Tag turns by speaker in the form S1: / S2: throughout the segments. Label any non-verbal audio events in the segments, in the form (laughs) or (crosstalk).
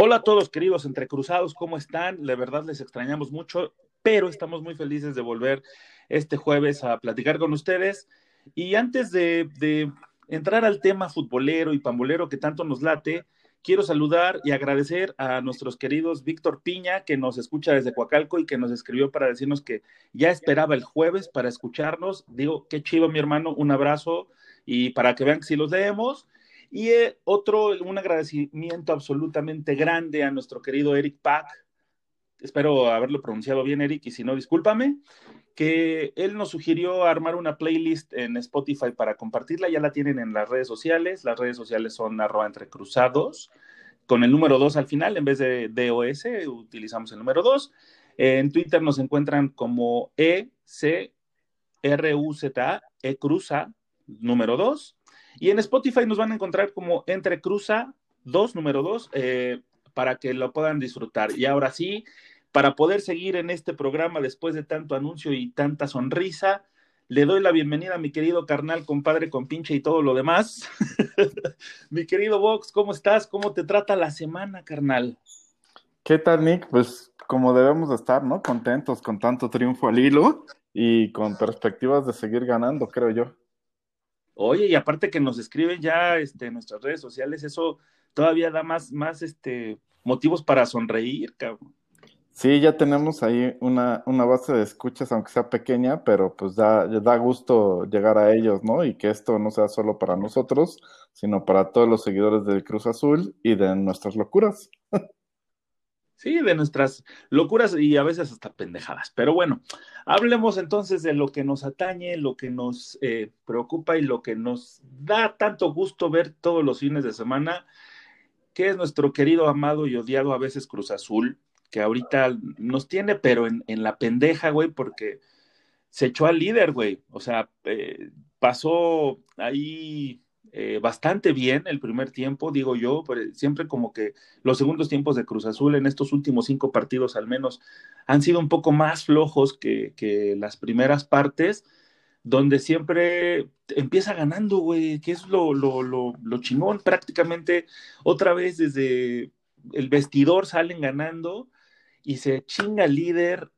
S1: Hola a todos queridos entrecruzados, ¿cómo están? De verdad les extrañamos mucho, pero estamos muy felices de volver este jueves a platicar con ustedes. Y antes de, entrar al tema futbolero y pambolero que tanto nos late, quiero saludar y agradecer a nuestros queridos Víctor Piña, que nos escucha desde Coacalco y que nos escribió para decirnos que ya esperaba el jueves para escucharnos. Digo, qué chido, mi hermano, un abrazo y para que vean que si los leemos. Y eh, otro, un agradecimiento absolutamente grande a nuestro querido Eric Pack. Espero haberlo pronunciado bien, Eric, y si no, discúlpame. Que él nos sugirió armar una playlist en Spotify para compartirla. Ya la tienen en las redes sociales. Las redes sociales son arroba entrecruzados, con el número 2 al final, en vez de DOS, utilizamos el número 2. En Twitter nos encuentran como ECRUZA, E Cruza, número 2. Y en Spotify nos van a encontrar como Entre Cruza 2, número 2, eh, para que lo puedan disfrutar. Y ahora sí, para poder seguir en este programa después de tanto anuncio y tanta sonrisa, le doy la bienvenida a mi querido carnal, compadre, con pinche y todo lo demás. (laughs) mi querido Vox, ¿cómo estás? ¿Cómo te trata la semana, carnal?
S2: ¿Qué tal, Nick? Pues como debemos de estar, ¿no? Contentos con tanto triunfo al hilo y con perspectivas de seguir ganando, creo yo.
S1: Oye, y aparte que nos escriben ya este, en nuestras redes sociales, eso todavía da más, más este, motivos para sonreír, cabrón.
S2: Sí, ya tenemos ahí una, una base de escuchas, aunque sea pequeña, pero pues da, da gusto llegar a ellos, ¿no? Y que esto no sea solo para nosotros, sino para todos los seguidores del Cruz Azul y de nuestras locuras. (laughs)
S1: Sí, de nuestras locuras y a veces hasta pendejadas. Pero bueno, hablemos entonces de lo que nos atañe, lo que nos eh, preocupa y lo que nos da tanto gusto ver todos los fines de semana, que es nuestro querido, amado y odiado a veces Cruz Azul, que ahorita nos tiene, pero en, en la pendeja, güey, porque se echó al líder, güey. O sea, eh, pasó ahí eh, bastante bien el primer tiempo, digo yo, pero siempre como que los segundos tiempos de Cruz Azul en estos últimos cinco partidos al menos han sido un poco más flojos que, las primeras partes, donde siempre empieza ganando, güey, que es lo, lo, lo, lo chingón, prácticamente otra vez desde el vestidor salen ganando y se chinga líder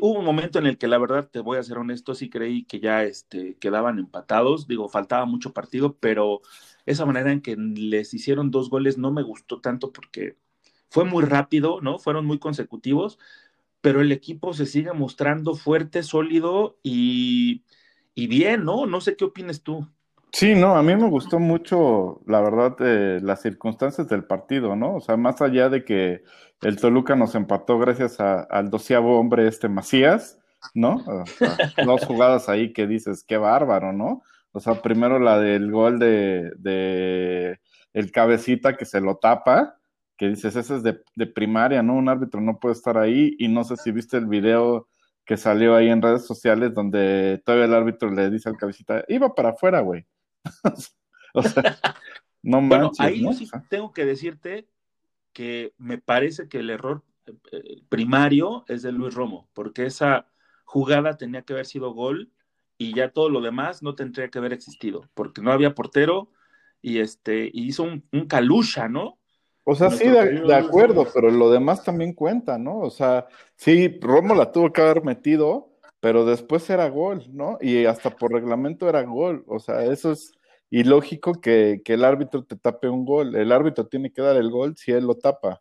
S1: hubo un momento en el que la verdad, te voy a ser honesto, sí creí que ya este, quedaban empatados, digo, faltaba mucho partido, pero esa manera en que les hicieron dos goles no me gustó tanto porque fue muy rápido, ¿no? Fueron muy consecutivos, pero el equipo se sigue mostrando fuerte, sólido y, y bien, ¿no? No sé qué opines tú.
S2: Sí, no, a mí me gustó mucho, la verdad, eh, las circunstancias del partido, ¿no? O sea, más allá de que el Toluca nos empató gracias al doceavo hombre este Macías, ¿no? O sea, dos jugadas ahí que dices, qué bárbaro, ¿no? O sea, primero la del gol de, de el cabecita que se lo tapa, que dices, ese es de, de primaria, ¿no? Un árbitro no puede estar ahí y no sé si viste el video que salió ahí en redes sociales donde todavía el árbitro le dice al cabecita, iba para afuera, güey. (laughs) o sea, no manches.
S1: Bueno, ahí
S2: ¿no?
S1: sí tengo que decirte que me parece que el error eh, primario es de Luis Romo, porque esa jugada tenía que haber sido gol y ya todo lo demás no tendría que haber existido, porque no había portero y este y hizo un, un calucha, ¿no?
S2: O sea, sí, de, de, acuerdo, pero lo demás también cuenta, ¿no? O sea, sí, Romo la tuvo que haber metido, pero después era gol, ¿no? Y hasta por reglamento era gol. O sea, eso es ilógico que, que el árbitro te tape un gol. El árbitro tiene que dar el gol si él lo tapa.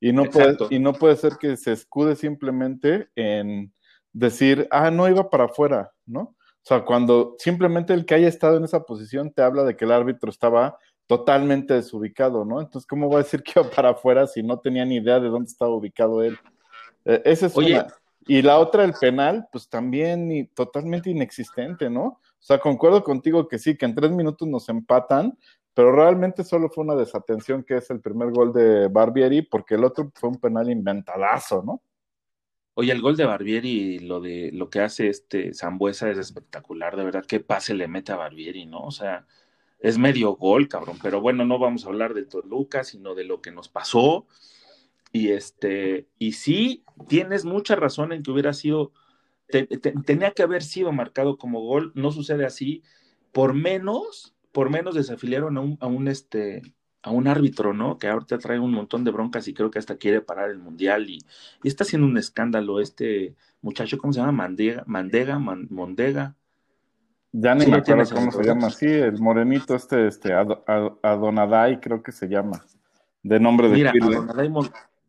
S2: Y no, puede, y no puede ser que se escude simplemente en decir, ah, no iba para afuera, ¿no? O sea, cuando simplemente el que haya estado en esa posición te habla de que el árbitro estaba totalmente desubicado, ¿no? Entonces, ¿cómo va a decir que iba para afuera si no tenía ni idea de dónde estaba ubicado él? Eh, esa es
S1: Oye,
S2: una. Y la otra, el penal, pues también totalmente inexistente, ¿no? O sea, concuerdo contigo que sí, que en tres minutos nos empatan, pero realmente solo fue una desatención que es el primer gol de Barbieri, porque el otro fue un penal inventadazo, ¿no?
S1: Oye, el gol de Barbieri, lo de lo que hace este Zambuesa es espectacular, de verdad, qué pase le mete a Barbieri, ¿no? O sea, es medio gol, cabrón, pero bueno, no vamos a hablar de Toluca, sino de lo que nos pasó. Y este, y sí, tienes mucha razón en que hubiera sido, tenía que haber sido marcado como gol, no sucede así, por menos, por menos desafiliaron a un, a un este, a un árbitro, ¿no? Que ahorita trae un montón de broncas y creo que hasta quiere parar el mundial y, está haciendo un escándalo este muchacho, ¿cómo se llama? Mandega, Mandega, Mondega.
S2: Ya ni me acuerdo cómo se llama, sí, el morenito este, este, Adonadai creo que se llama, de nombre de
S1: Mira, Adonadai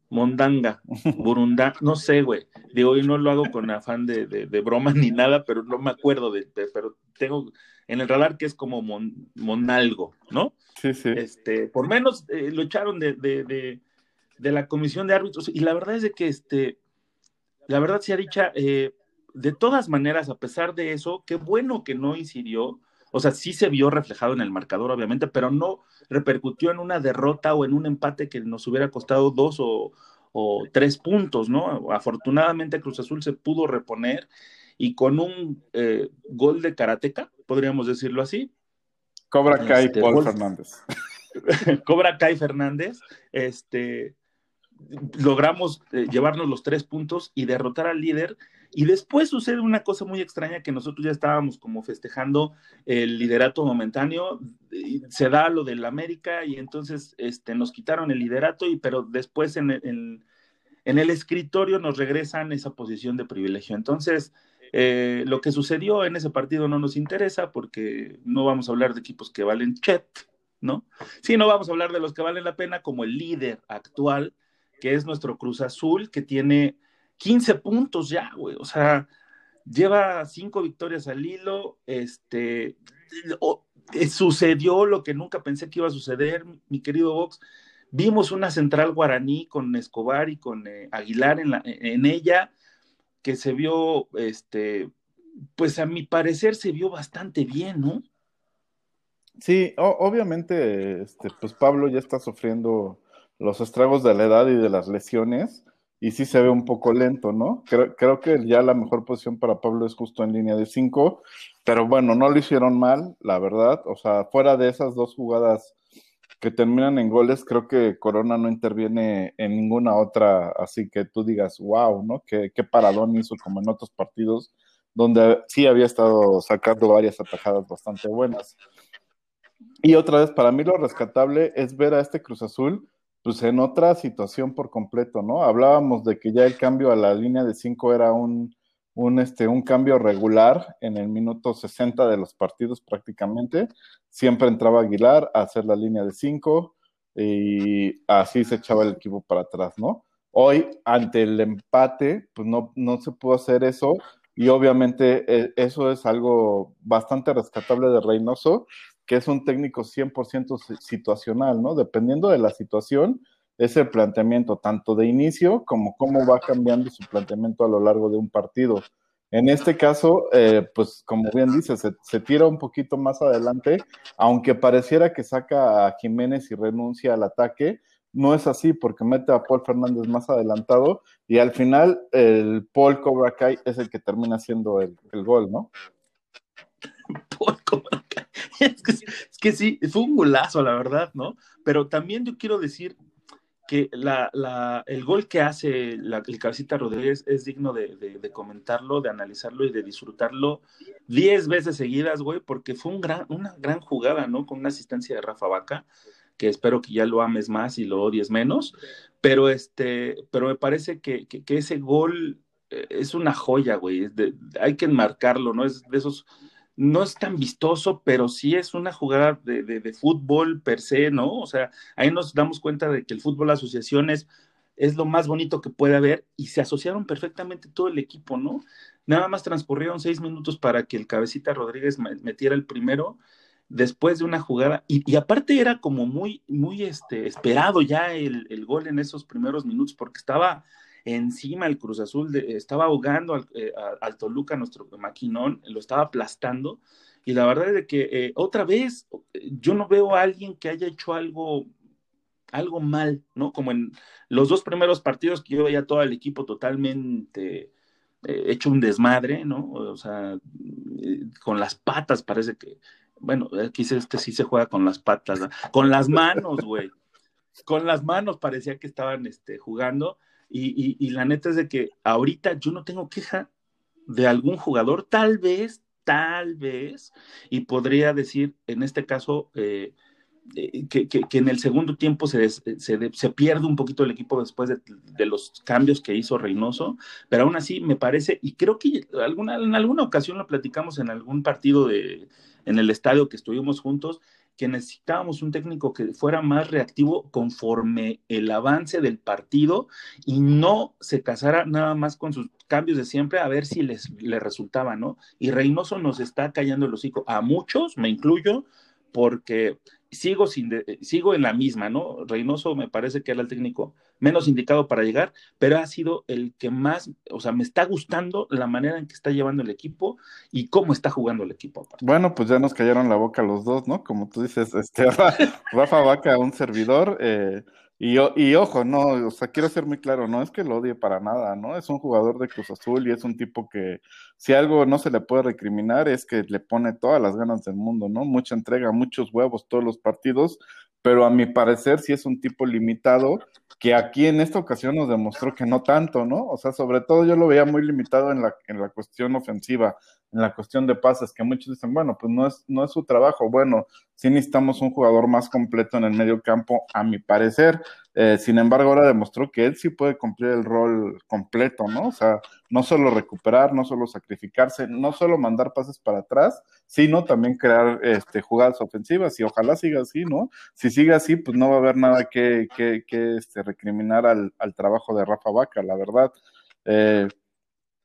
S1: Mondanga, (laughs) Burundá, no sé, güey. Digo, hoy no lo hago con afán de, de, broma ni nada, pero no me acuerdo de, pero tengo en el radar que es como Monalgo, ¿no?
S2: Sí, sí.
S1: Este, por menos eh, lo echaron de, de, de, la comisión de árbitros y la verdad es de que, este, la verdad se ha dicha, eh, de todas maneras, a pesar de eso, qué bueno que no incidió, o sea, sí se vio reflejado en el marcador, obviamente, pero no repercutió en una derrota o en un empate que nos hubiera costado dos o, tres puntos, ¿no? Afortunadamente Cruz Azul se pudo reponer y con un eh, gol de karateca, podríamos decirlo así.
S2: Cobra Kai este, Paul Fernández. (laughs)
S1: Cobra Kai Fernández, este, logramos eh, llevarnos los tres puntos y derrotar al líder y después sucede una cosa muy extraña que nosotros ya estábamos como festejando el liderato momentáneo, se da lo del América y entonces este, nos quitaron el liderato, y, pero después en el, en el escritorio nos regresan esa posición de privilegio. Entonces, eh, lo que sucedió en ese partido no nos interesa porque no vamos a hablar de equipos que valen chet, ¿no? Sí, no vamos a hablar de los que valen la pena como el líder actual, que es nuestro Cruz Azul, que tiene 15 puntos ya, güey. O sea, lleva cinco victorias al hilo. Este, eh, sucedió lo que nunca pensé que iba a suceder, mi querido Vox. Vimos una central guaraní con Escobar y con eh, Aguilar en, la, en ella, que se vio, este, pues a mi parecer se vio bastante bien, ¿no?
S2: Sí, obviamente, este, pues Pablo ya está sufriendo los estragos de la edad y de las lesiones y sí se ve un poco lento, ¿no? Creo, creo, que ya la mejor posición para Pablo es justo en línea de cinco, pero bueno, no lo hicieron mal, la verdad. O sea, fuera de esas dos jugadas que terminan en goles, creo que Corona no interviene en ninguna otra, así que tú digas, wow, ¿no? Qué, qué paradón hizo como en otros partidos, donde sí había estado sacando varias atajadas bastante buenas. Y otra vez, para mí lo rescatable es ver a este Cruz Azul pues en otra situación por completo, ¿no? Hablábamos de que ya el cambio a la línea de 5 era un, un, este, un cambio regular en el minuto 60 de los partidos prácticamente. Siempre entraba Aguilar a hacer la línea de 5 y así se echaba el equipo para atrás, ¿no? Hoy, ante el empate, pues no, no se pudo hacer eso y obviamente eh, eso es algo bastante rescatable de Reynoso, que es un técnico 100% situacional, ¿no? Dependiendo de la situación, es el planteamiento tanto de inicio como cómo va cambiando su planteamiento a lo largo de un partido. En este caso, eh, pues como bien dice, se, tira un poquito más adelante, aunque pareciera que saca a Jiménez y renuncia al ataque, no es así porque mete a Paul Fernández más adelantado y al final el Paul Cobra Kai es el que termina haciendo el, el gol, ¿no? (laughs)
S1: Es, que, sí, fue un golazo, la verdad, ¿no? Pero también yo quiero decir que la, el gol que hace el Cabecita Rodríguez es digno de, comentarlo, de analizarlo y de disfrutarlo diez veces seguidas, güey, porque fue un gran, una gran jugada, ¿no? Con una asistencia de Rafa Vaca, que espero que ya lo ames más y lo odies menos, pero este, pero me parece que, ese gol eh, es una joya, güey, hay que enmarcarlo, ¿no? Es de esos no es tan vistoso, pero sí es una jugada de, fútbol per se, ¿no? O sea, ahí nos damos cuenta de que el fútbol asociación es, lo más bonito que puede haber y se asociaron perfectamente todo el equipo, ¿no? Nada más transcurrieron seis minutos para que el cabecita Rodríguez metiera el primero después de una jugada y, aparte era como muy, muy este, esperado ya el, el gol en esos primeros minutos porque estaba encima el Cruz Azul estaba ahogando al, eh, al, Toluca, nuestro maquinón, lo estaba aplastando. y la verdad es que eh, otra vez yo no veo a alguien que haya hecho algo algo mal, ¿no? Como en los dos primeros partidos que yo veía todo el equipo totalmente eh, hecho un desmadre, ¿no? O sea, eh, con las patas parece que, bueno, aquí este sí se juega con las patas, con las manos, güey. (laughs) Con las manos parecía que estaban este, jugando y, la neta es de que ahorita yo no tengo queja de algún jugador, tal vez, tal vez, y podría decir, en este caso, eh, eh, que, en el segundo tiempo se, se, pierde un poquito el equipo después de, los cambios que hizo Reynoso, pero aún así me parece, y creo que alguna, en alguna ocasión lo platicamos en algún partido de, en el estadio que estuvimos juntos, que necesitábamos un técnico que fuera más reactivo conforme el avance del partido y no se casara nada más con sus cambios de siempre a ver si les, les resultaba, ¿no? Y Reynoso nos está callando el hocico a muchos, me incluyo, porque sigo, sin sigo en la misma, ¿no? Reynoso me parece que era el técnico menos indicado para llegar, pero ha sido el que más, o sea, me está gustando la manera en que está llevando el equipo y cómo está jugando el equipo.
S2: Bueno, pues ya nos callaron la boca los dos, ¿no? Como tú dices, este, (laughs) Rafa Vaca, un servidor, eh, y, y ojo, no, o sea, quiero ser muy claro, no es que lo odie para nada, ¿no? Es un jugador de Cruz Azul y es un tipo que, si algo no se le puede recriminar, es que le pone todas las ganas del mundo, ¿no? Mucha entrega, muchos huevos todos los partidos, pero a mi parecer sí es un tipo limitado, que aquí en esta ocasión nos demostró que no tanto, ¿no? O sea, sobre todo yo lo veía muy limitado en la, en la cuestión ofensiva en la cuestión de pases, que muchos dicen, bueno, pues no es, no es su trabajo. Bueno, sí necesitamos un jugador más completo en el medio campo, a mi parecer. Eh, sin embargo, ahora demostró que él sí puede cumplir el rol completo, ¿no? O sea, no solo recuperar, no solo sacrificarse, no solo mandar pases para atrás, sino también crear este, jugadas ofensivas y ojalá siga así, ¿no? Si sigue así, pues no va a haber nada que, que, que este, recriminar al, al trabajo de Rafa Vaca, la verdad. Eh,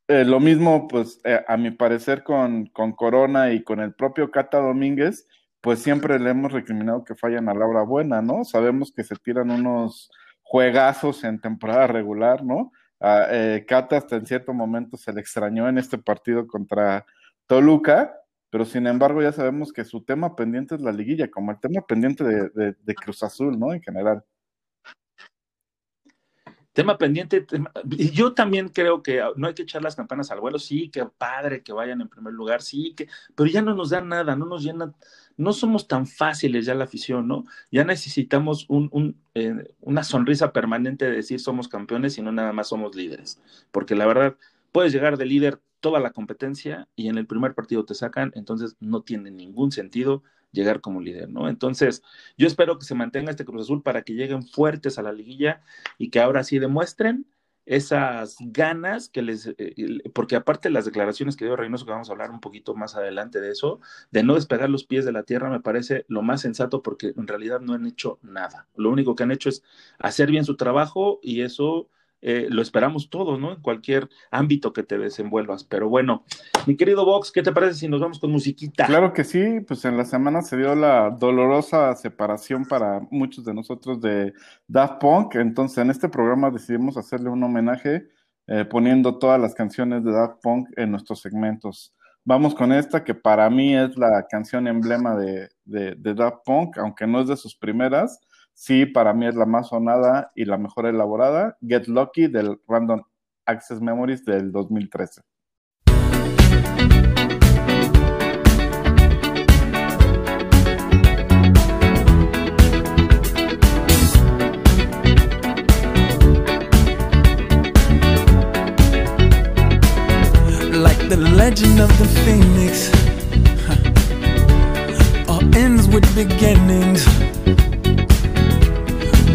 S2: eh, lo mismo, pues, eh, a mi parecer, con, con, Corona y con el propio Cata Domínguez, pues siempre le hemos recriminado que fallan a la hora buena, ¿no? Sabemos que se tiran unos juegazos en temporada regular, ¿no? A, eh, Cata hasta en cierto momento se le extrañó en este partido contra Toluca, pero sin embargo ya sabemos que su tema pendiente es la liguilla, como el tema pendiente de, de Cruz Azul, ¿no? En general.
S1: Tema pendiente, y yo también creo que no hay que echar las campanas al vuelo, sí, que padre que vayan en primer lugar, sí, que, pero ya no nos da nada, no nos llena, no somos tan fáciles ya la afición, ¿no? Ya necesitamos un, un, eh, una sonrisa permanente de decir somos campeones y no nada más somos líderes, porque la verdad, puedes llegar de líder toda la competencia y en el primer partido te sacan, entonces no tiene ningún sentido llegar como líder, ¿no? Entonces, yo espero que se mantenga este Cruz Azul para que lleguen fuertes a la liguilla y que ahora sí demuestren esas ganas que les, eh, porque aparte las declaraciones que dio Reynoso, que vamos a hablar un poquito más adelante de eso, de no despegar los pies de la tierra, me parece lo más sensato porque en realidad no han hecho nada. Lo único que han hecho es hacer bien su trabajo y eso eh, lo esperamos todos, ¿no? En cualquier ámbito que te desenvuelvas. Pero bueno, mi querido Vox, ¿qué te parece si nos vamos con musiquita?
S2: Claro que sí, pues en la semana se dio la dolorosa separación para muchos de nosotros de Daft Punk, entonces en este programa decidimos hacerle un homenaje eh, poniendo todas las canciones de Daft Punk en nuestros segmentos. Vamos con esta que para mí es la canción emblema de, de, de Daft Punk, aunque no es de sus primeras, Sí, para mí es la más sonada y la mejor elaborada, Get Lucky del Random Access Memories del 2013. Like the legend of the phoenix, (laughs) all ends with beginnings.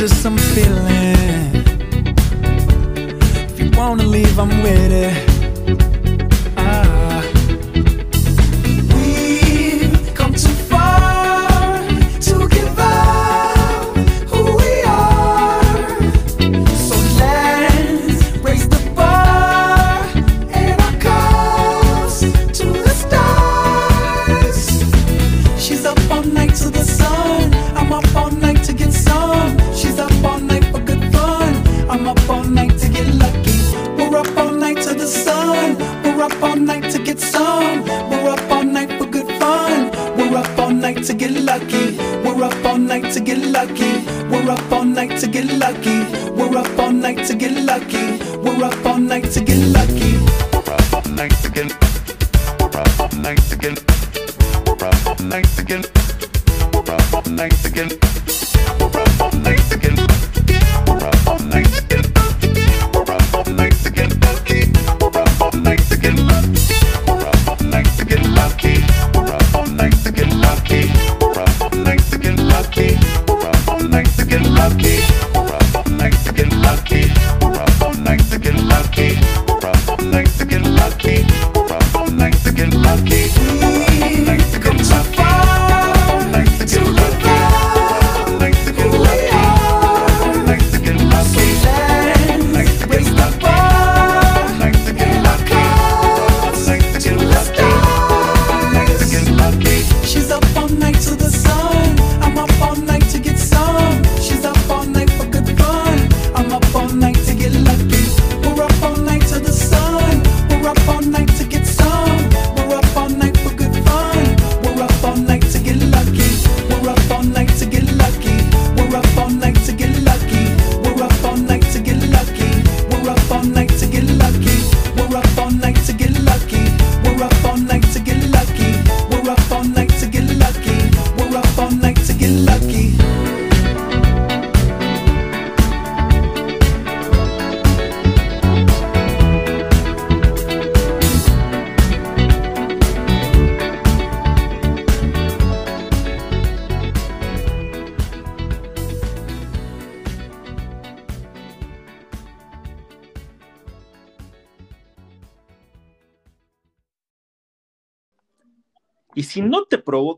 S3: just some feeling.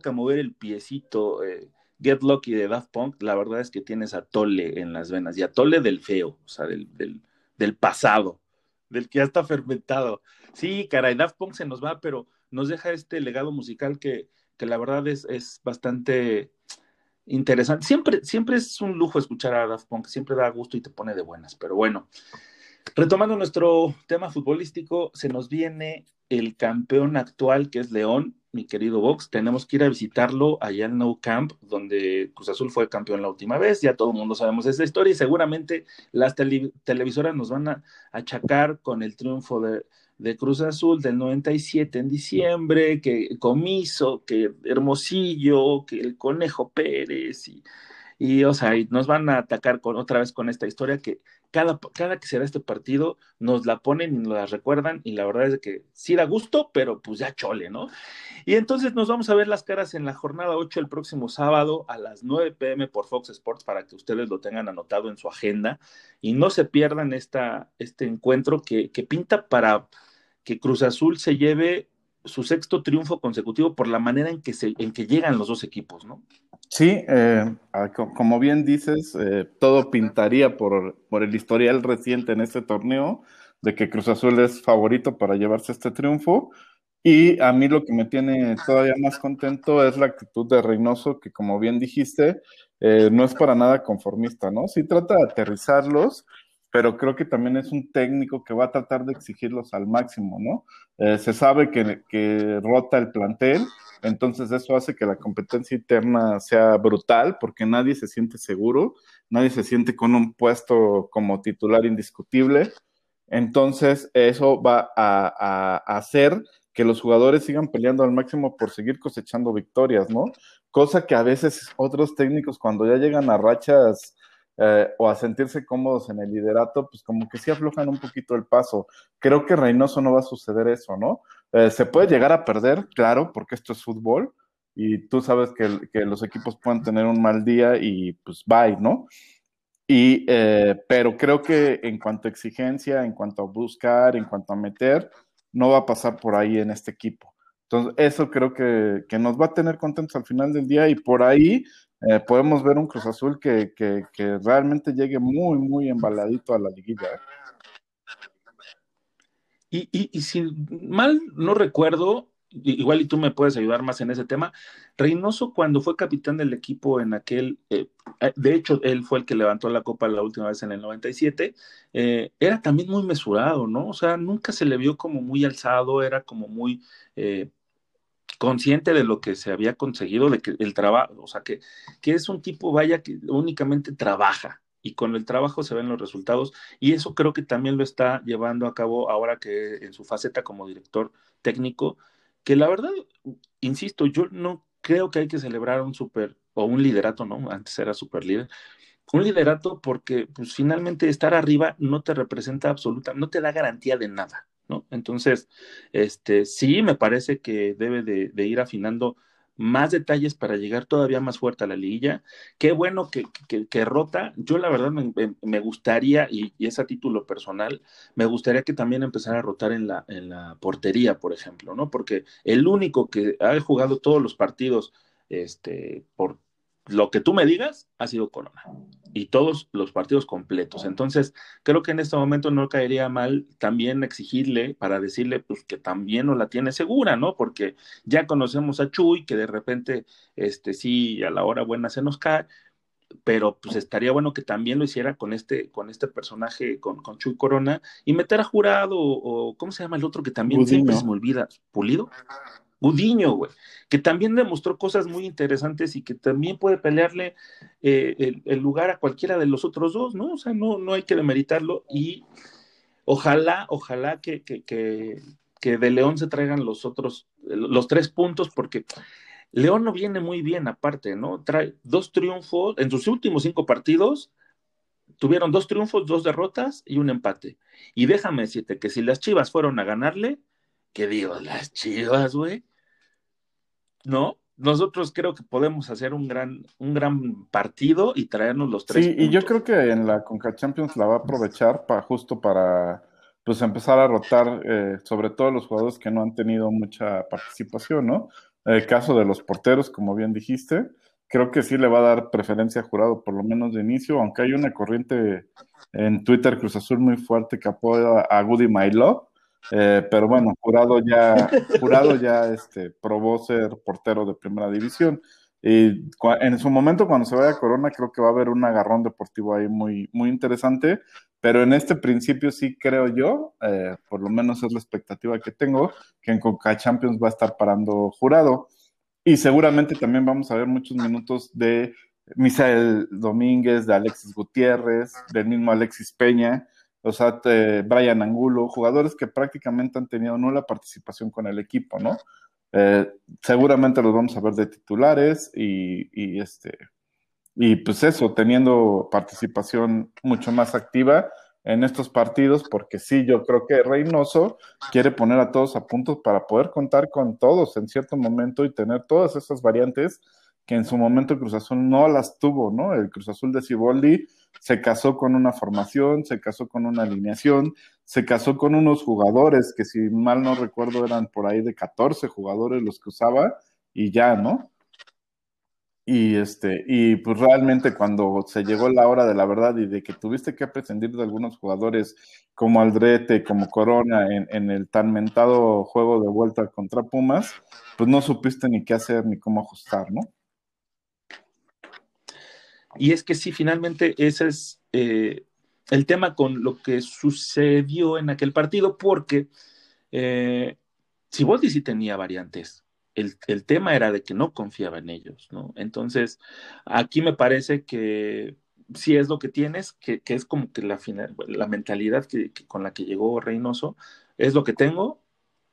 S1: Provoca mover el piecito, eh, Get Lucky de Daft Punk, la verdad es que tienes a Tole en las venas, y a Tole del feo, o sea, del, del, pasado, del que ya está fermentado. Sí, caray, Daft Punk se nos va, pero nos deja este legado musical que, que la verdad es, es bastante interesante. Siempre, siempre es un lujo escuchar a Daft Punk, siempre da gusto y te pone de buenas, pero bueno. Retomando nuestro tema futbolístico, se nos viene el campeón actual que es León, mi querido Vox, tenemos que ir a visitarlo allá en Nou Camp, donde Cruz Azul fue campeón la última vez, ya todo el mundo sabemos esa historia y seguramente las televisoras nos van a achacar con el triunfo de, de Cruz Azul del 97 en diciembre, que Comiso, que Hermosillo, que el Conejo Pérez y y, o sea, nos van a atacar con, otra vez con esta historia que cada, cada que se da este partido nos la ponen y nos la recuerdan y la verdad es que sí da gusto, pero pues ya chole, ¿no? Y entonces nos vamos a ver las caras en la jornada 8 el próximo sábado a las 9 pm por Fox Sports para que ustedes lo tengan anotado en su agenda y no se pierdan esta, este encuentro que, que pinta para que Cruz Azul se lleve su sexto triunfo consecutivo por la manera en que, se, en que llegan los dos equipos, ¿no?
S2: Sí, eh, como bien dices, eh, todo pintaría por, por, el historial reciente en este torneo de que Cruz Azul es favorito para llevarse este triunfo. Y a mí lo que me tiene todavía más contento es la actitud de Reynoso, que como bien dijiste, eh, no es para nada conformista, ¿no? Sí trata de aterrizarlos, pero creo que también es un técnico que va a tratar de exigirlos al máximo, ¿no? se sabe que, rota el plantel, entonces eso hace que la competencia interna sea brutal porque nadie se siente seguro, nadie se siente con un puesto como titular indiscutible. Entonces eso va a, hacer que los jugadores sigan peleando al máximo por seguir cosechando victorias, ¿no? Cosa que a veces otros técnicos cuando ya llegan a rachas eh, o a sentirse cómodos en el liderato, pues como que sí aflojan un poquito el paso. Creo que Reynoso no va a suceder eso, ¿no? Eh, se puede llegar a perder, claro, porque esto es fútbol y tú sabes que, que los equipos pueden tener un mal día y pues bye, ¿no? Y, eh, pero creo que en cuanto a exigencia, en cuanto a buscar, en cuanto a meter, no va a pasar por ahí en este equipo. Entonces, eso creo que, que nos va a tener contentos al final del día y por ahí eh, podemos ver un Cruz Azul que, que, que, realmente llegue muy, muy embaladito a la liguilla. ¿eh?
S1: Y, y, y, si mal no recuerdo, igual y tú me puedes ayudar más en ese tema, Reynoso cuando fue capitán del equipo en aquel, eh, eh de hecho él fue el que levantó la copa la última vez en el 97, eh, era también muy mesurado, ¿no? O sea, nunca se le vio como muy alzado, era como muy... Eh, consciente de lo que se había conseguido, de que el trabajo, o sea, que, que es un tipo, vaya, que únicamente trabaja, y con el trabajo se ven los resultados y eso creo que también lo está llevando a cabo ahora que en su faceta como director técnico, que la verdad, insisto, yo no creo que hay que celebrar un super o un liderato, ¿no? Antes era super líder. Un liderato porque pues finalmente estar arriba no te representa absoluta, no te da garantía de nada. ¿No? Entonces, este, sí, me parece que debe de, ir afinando más detalles para llegar todavía más fuerte a la liguilla. Qué bueno que, que, que rota. Yo la verdad me, me gustaría, y, y, es a título personal, me gustaría que también empezara a rotar en la, en la portería, por ejemplo, ¿no? Porque el único que ha jugado todos los partidos este, por lo que tú me digas ha sido Corona y todos los partidos completos. Entonces, creo que en este momento no caería mal también exigirle para decirle pues que también no la tiene segura, ¿no? Porque ya conocemos a Chuy, que de repente, este sí, a la hora buena se nos cae, pero pues estaría bueno que también lo hiciera con este, con este personaje, con, con Chuy Corona, y meter a jurado, o, o ¿cómo se llama el otro que también Budino. siempre se me olvida? ¿Pulido? Gudiño, güey, que también demostró cosas muy interesantes y que también puede pelearle eh, el, lugar a cualquiera de los otros dos, ¿no? O sea, no, no hay que demeritarlo y ojalá, ojalá que, que, que, que de León se traigan los otros, los tres puntos, porque León no viene muy bien aparte, ¿no? Trae dos triunfos, en sus últimos cinco partidos, tuvieron dos triunfos, dos derrotas y un empate. Y déjame decirte que si las Chivas fueron a ganarle, ¿qué digo? Las Chivas, güey ¿no? Nosotros creo que podemos hacer un gran, un gran partido y traernos los tres.
S2: Sí, puntos. y yo creo que en la Conca Champions la va a aprovechar para justo para pues empezar a rotar, eh, sobre todo los jugadores que no han tenido mucha participación, ¿no? El caso de los porteros, como bien dijiste, creo que sí le va a dar preferencia a jurado, por lo menos de inicio, aunque hay una corriente en Twitter Cruz Azul muy fuerte que apoya a Goody My Love, eh, pero bueno, Jurado ya, (laughs) Jurado ya este, probó ser portero de primera división. Y en su momento, cuando se vaya a Corona, creo que va a haber un agarrón deportivo ahí muy, muy interesante. Pero en este principio sí creo yo, eh, por lo menos es la expectativa que tengo, que en Coca Champions va a estar parando Jurado. Y seguramente también vamos a ver muchos minutos de Misael Domínguez, de Alexis Gutiérrez, del mismo Alexis Peña o sea, te, Brian Angulo, jugadores que prácticamente han tenido nula participación con el equipo, ¿no? Eh, seguramente los vamos a ver de titulares y, y, este y pues eso, teniendo participación mucho más activa en estos partidos, porque sí, yo creo que Reynoso quiere poner a todos a punto para poder contar con todos en cierto momento y tener todas esas variantes que en su momento Cruz Azul no las tuvo, ¿no? El Cruz Azul de Ciboldi se casó con una formación, se casó con una alineación, se casó con unos jugadores que si mal no recuerdo eran por ahí de 14 jugadores los que usaba y ya, ¿no? Y este, y pues realmente cuando se llegó la hora de la verdad y de que tuviste que prescindir de algunos jugadores como Aldrete, como Corona, en, en el tan mentado juego de vuelta contra Pumas, pues no supiste ni qué hacer ni cómo ajustar, ¿no?
S1: Y es que sí, finalmente ese es eh, el tema con lo que sucedió en aquel partido, porque eh, Siboldi sí tenía variantes. El, el, tema era de que no confiaba en ellos, ¿no? Entonces, aquí me parece que sí es lo que tienes, que, que es como que la, final, la mentalidad que, con la que llegó Reynoso, es lo que tengo,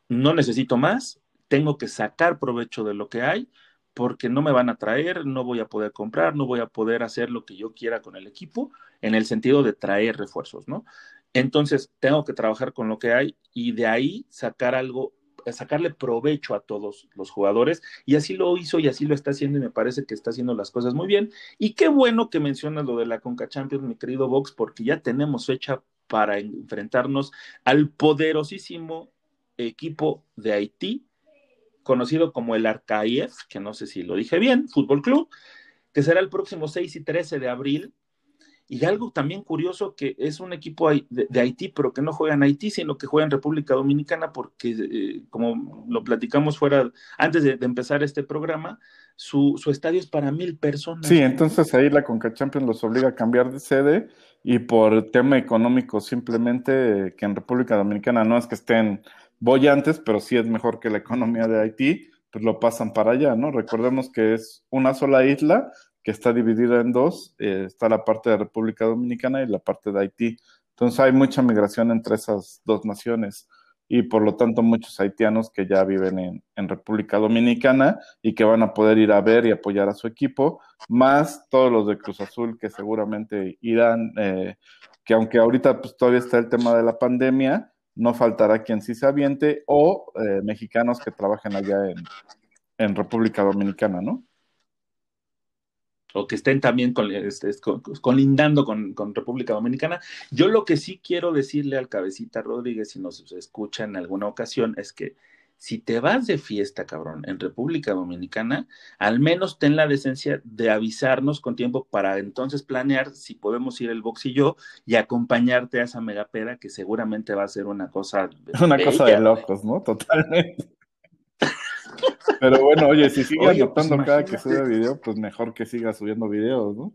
S1: no necesito más, tengo que sacar provecho de lo que hay porque no me van a traer, no voy a poder comprar, no voy a poder hacer lo que yo quiera con el equipo, en el sentido de traer refuerzos, ¿no? Entonces, tengo que trabajar con lo que hay y de ahí sacar algo, sacarle provecho a todos los jugadores. Y así lo hizo y así lo está haciendo y me parece que está haciendo las cosas muy bien. Y qué bueno que mencionas lo de la Conca Champions, mi querido Vox, porque ya tenemos fecha para enfrentarnos al poderosísimo equipo de Haití, conocido como el Arcaïef, que no sé si lo dije bien, Fútbol Club, que será el próximo 6 y 13 de abril y algo también curioso que es un equipo de, Haití, pero que no juega en Haití, sino que juega en República Dominicana, porque eh, como lo platicamos fuera antes de, empezar este programa, su, su, estadio es para mil personas.
S2: Sí, entonces ahí la Conca Champions los obliga a cambiar de sede y por tema económico simplemente que en República Dominicana no es que estén bollantes, pero sí es mejor que la economía de Haití, pues lo pasan para allá, ¿no? Recordemos que es una sola isla que está dividida en dos, eh, está la parte de República Dominicana y la parte de Haití. Entonces hay mucha migración entre esas dos naciones y por lo tanto muchos haitianos que ya viven en, en, República Dominicana y que van a poder ir a ver y apoyar a su equipo, más todos los de Cruz Azul que seguramente irán, eh, que aunque ahorita pues, todavía está el tema de la pandemia, no faltará quien sí se aviente o eh, mexicanos que trabajen allá en, República Dominicana, ¿no?
S1: o que estén también este, colindando con, con, República Dominicana. Yo lo que sí quiero decirle al cabecita Rodríguez, si nos escucha en alguna ocasión, es que si te vas de fiesta, cabrón, en República Dominicana, al menos ten la decencia de avisarnos con tiempo para entonces planear si podemos ir el box y yo y acompañarte a esa megapeda que seguramente va a ser una cosa.
S2: Una cosa de locos, ¿no? Totalmente. (laughs) Pero bueno, oye, si sigue pues anotando cada que sube video, pues mejor que siga subiendo videos, ¿no?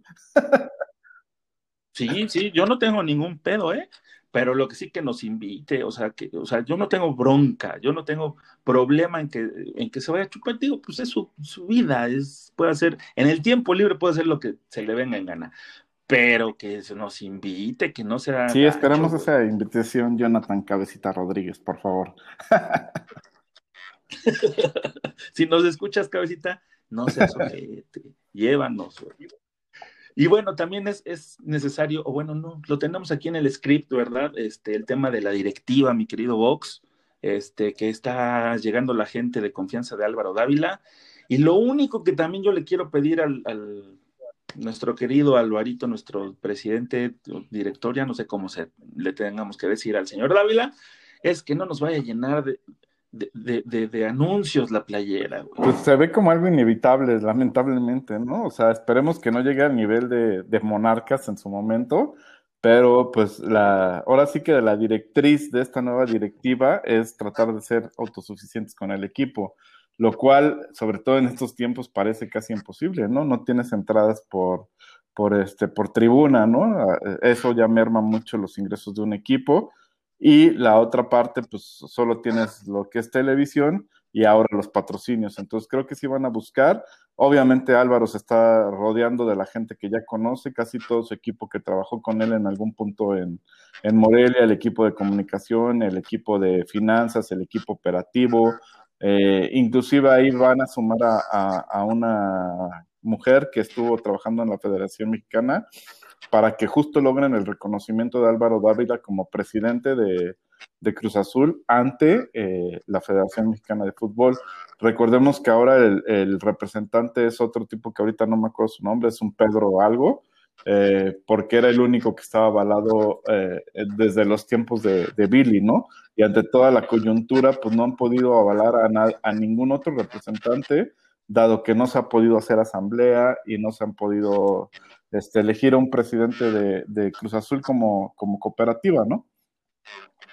S1: Sí, sí, yo no tengo ningún pedo, ¿eh? Pero lo que sí que nos invite, o sea, que, o sea, yo no tengo bronca, yo no tengo problema en que, en que se vaya a chupar, digo, pues es su, su vida, es, puede hacer, en el tiempo libre puede hacer lo que se le venga en gana, pero que se nos invite, que no sea.
S2: Sí, esperamos esa invitación, Jonathan Cabecita Rodríguez, por favor. (laughs)
S1: si nos escuchas, cabecita, no seas (laughs) ojete, llévanos. Y bueno, también es, es, necesario, o bueno, no, lo tenemos aquí en el script, ¿verdad? Este, el tema de la directiva, mi querido Vox, este, que está llegando la gente de confianza de Álvaro Dávila. Y lo único que también yo le quiero pedir al, al nuestro querido Alvarito, nuestro presidente, director, ya no sé cómo se, le tengamos que decir al señor Dávila, es que no nos vaya a llenar de, de, de, anuncios la playera.
S2: Pues se ve como algo inevitable, lamentablemente, ¿no? O sea, esperemos que no llegue al nivel de, de monarcas en su momento, pero pues la, ahora sí que la directriz de esta nueva directiva es tratar de ser autosuficientes con el equipo, lo cual, sobre todo en estos tiempos, parece casi imposible, ¿no? No tienes entradas por, por, este, por tribuna, ¿no? Eso ya merma mucho los ingresos de un equipo y la otra parte, pues solo tienes lo que es televisión y ahora los patrocinios. Entonces creo que sí van a buscar. Obviamente Álvaro se está rodeando de la gente que ya conoce, casi todo su equipo que trabajó con él en algún punto en, en Morelia, el equipo de comunicación, el equipo de finanzas, el equipo operativo. Eh, inclusive ahí van a sumar a, a una mujer que estuvo trabajando en la Federación Mexicana para que justo logren el reconocimiento de Álvaro Dávila como presidente de, Cruz Azul ante eh, la Federación Mexicana de Fútbol. Recordemos que ahora el, representante es otro tipo que ahorita no me acuerdo su nombre, es un Pedro algo, eh, porque era el único que estaba avalado eh, desde los tiempos de, Billy, ¿no? Y ante toda la coyuntura, pues no han podido avalar a, a ningún otro representante, dado que no se ha podido hacer asamblea y no se han podido este, elegir a un presidente de, Cruz Azul como, como cooperativa, ¿no?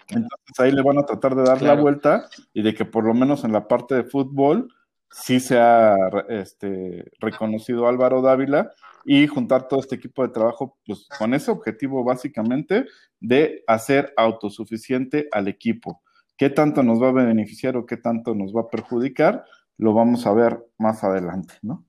S2: Entonces ahí le van a tratar de dar la vuelta y de que por lo menos en la parte de fútbol sí se ha este, reconocido Álvaro Dávila y juntar todo este equipo de trabajo pues, con ese objetivo básicamente de hacer autosuficiente al equipo. ¿Qué tanto nos va a beneficiar o qué tanto nos va a perjudicar? Lo vamos a ver más adelante, ¿no?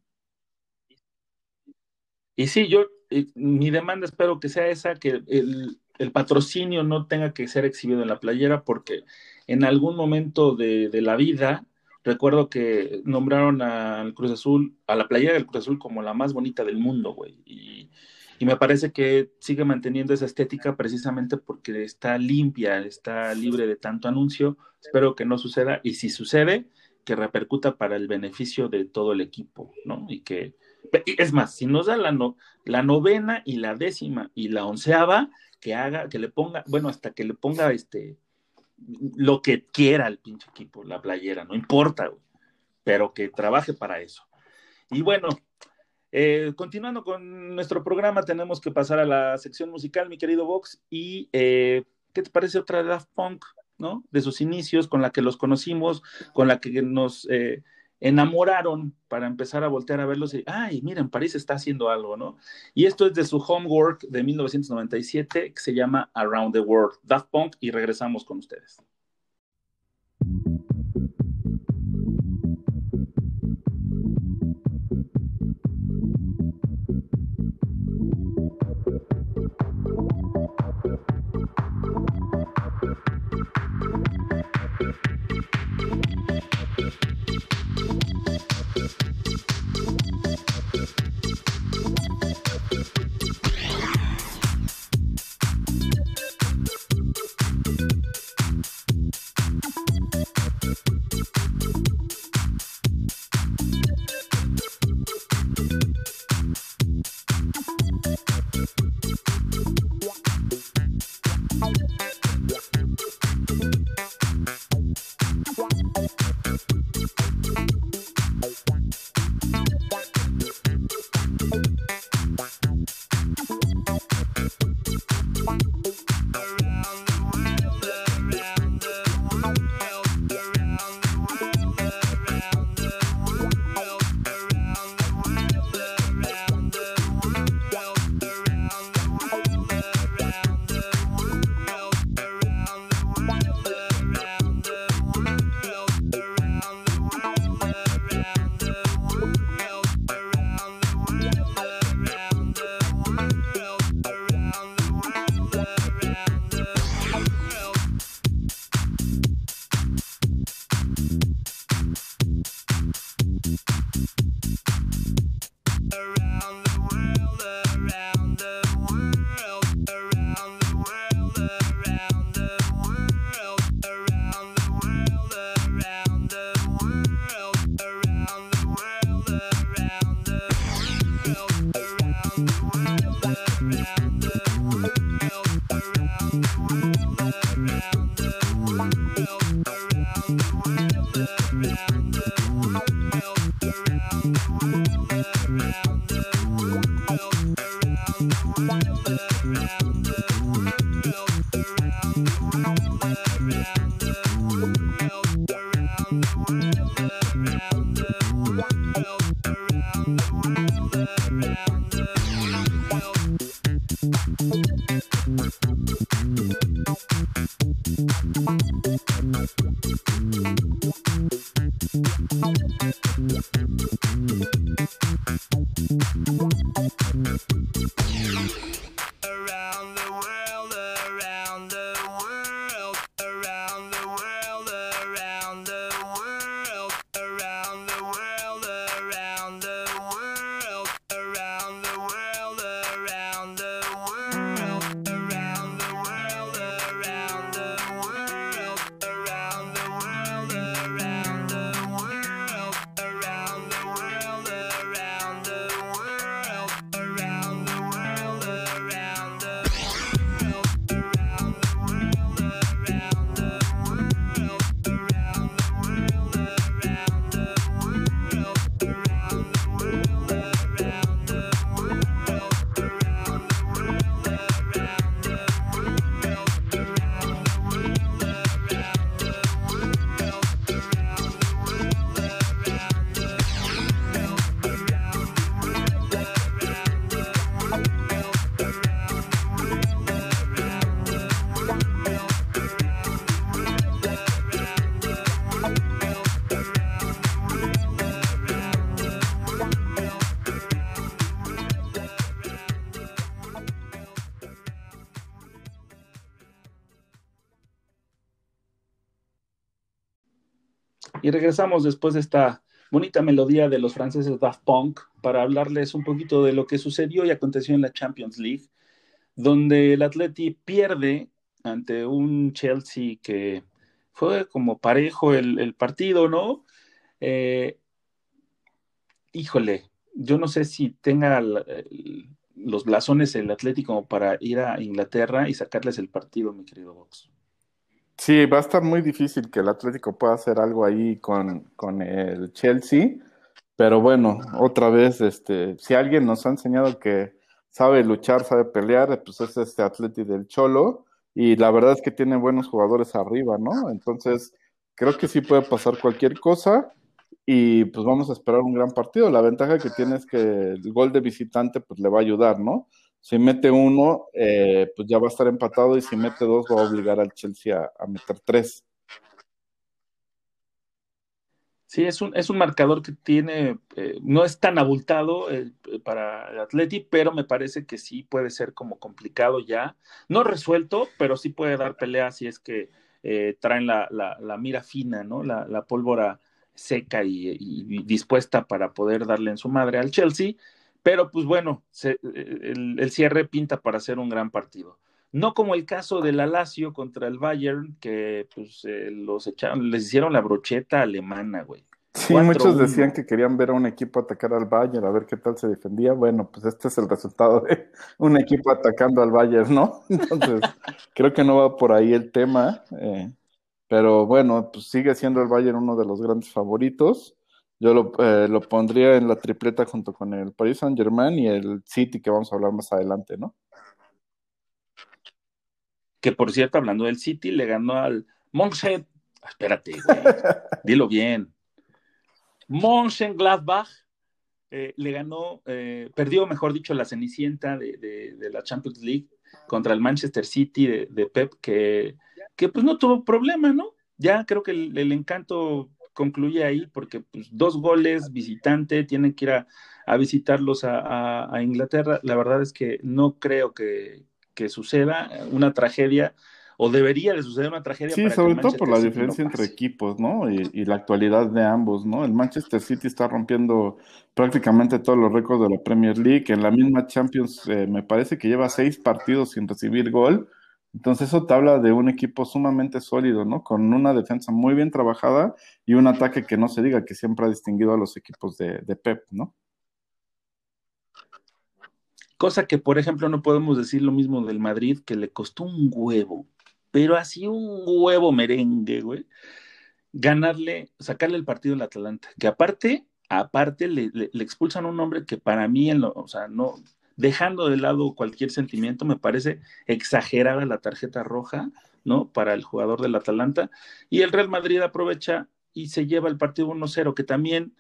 S1: Y sí, yo, eh, mi demanda espero que sea esa, que el, patrocinio no tenga que ser exhibido en la playera, porque en algún momento de, la vida Recuerdo que nombraron al Cruz Azul, a la playera del Cruz Azul como la más bonita del mundo, güey. Y, y me parece que sigue manteniendo esa estética precisamente porque está limpia, está libre de tanto anuncio. Espero que no suceda y si sucede, que repercuta para el beneficio de todo el equipo, ¿no? Y que, es más, si nos da la, no, la novena y la décima y la onceava, que haga, que le ponga, bueno, hasta que le ponga este, lo que quiera el pinche equipo, la playera, no importa, güey, pero que trabaje para eso. Y bueno, eh, continuando con nuestro programa, tenemos que pasar a la sección musical, mi querido Vox. Y eh, ¿qué te parece otra Daft Punk, ¿no? De sus inicios, con la que los conocimos, con la que nos eh, enamoraron para empezar a voltear a verlos y, ay, miren, París está haciendo algo, ¿no? Y esto es de su homework de 1997 que se llama Around the World, Daft Punk, y regresamos con ustedes. Regresamos después de esta bonita melodía de los franceses Daft Punk para hablarles un poquito de lo que sucedió y aconteció en la Champions League, donde el Atleti pierde ante un Chelsea que fue como parejo el, partido, ¿no? Eh, híjole, yo no sé si tenga los blasones el Atlético para ir a Inglaterra y sacarles el partido, mi querido Vox.
S2: Sí, va a estar muy difícil que el Atlético pueda hacer algo ahí con, con el Chelsea, pero bueno, otra vez, este, si alguien nos ha enseñado que sabe luchar, sabe pelear, pues es este Atlético del Cholo, y la verdad es que tiene buenos jugadores arriba, ¿no? Entonces, creo que sí puede pasar cualquier cosa y pues vamos a esperar un gran partido. La ventaja que tiene es que el gol de visitante pues le va a ayudar, ¿no? Si mete uno, eh, pues ya va a estar empatado y si mete dos va a obligar al Chelsea a, meter tres.
S1: Sí, es un, es un marcador que tiene, eh, no es tan abultado eh, para el Atleti, pero me parece que sí puede ser como complicado ya. No resuelto, pero sí puede dar pelea si es que traen la, la, mira fina, ¿no? La, la pólvora seca y, dispuesta para poder darle en su madre al Chelsea, pero pues bueno, el, cierre pinta para ser un gran partido. No como el caso del Alacio contra el Bayern, que pues eh, los echaron, les hicieron la brocheta alemana, güey.
S2: Sí, muchos decían que querían ver a un equipo atacar al Bayern, a ver qué tal se defendía. Bueno, pues este es el resultado de un equipo atacando al Bayern, ¿no? (laughs) Entonces, creo que no va por ahí el tema. Eh, pero bueno, pues sigue siendo el Bayern uno de los grandes favoritos. Yo lo, eh, lo pondría en la tripleta junto con el Paris Saint Germain y el City, que vamos a hablar más adelante, ¿no?
S1: Que por cierto, hablando del City, le ganó al Monchen. Espérate, güey. (laughs) Dilo bien. Mönchengladbach eh, le ganó, eh, perdió, mejor dicho, la cenicienta de, de, la Champions League contra el Manchester City de, de Pep, que que pues no tuvo problema, ¿no? Ya creo que el, encanto concluye ahí porque pues, dos goles, visitante, tienen que ir a, visitarlos a, Inglaterra. La verdad es que no creo que, suceda una tragedia o debería de suceder una tragedia.
S2: Sí, sobre todo por la diferencia entre equipos, ¿no? Y, la actualidad de ambos, ¿no? El Manchester City está rompiendo prácticamente todos los récords de la Premier League. En la misma Champions eh, me parece que lleva seis partidos sin recibir gol entonces eso te habla de un equipo sumamente sólido, ¿no? Con una defensa muy bien trabajada y un ataque que no se diga que siempre ha distinguido a los equipos de, Pep, ¿no?
S1: Cosa que, por ejemplo, no podemos decir lo mismo del Madrid, que le costó un huevo, pero así un huevo merengue, güey, ganarle, sacarle el partido al Atalanta, que aparte, aparte le, expulsan a un hombre que para mí, o sea, no, dejando de lado cualquier sentimiento, me parece exagerada la tarjeta roja, ¿no? Para el jugador del Atalanta. Y el Real Madrid aprovecha y se lleva el partido 1-0, que también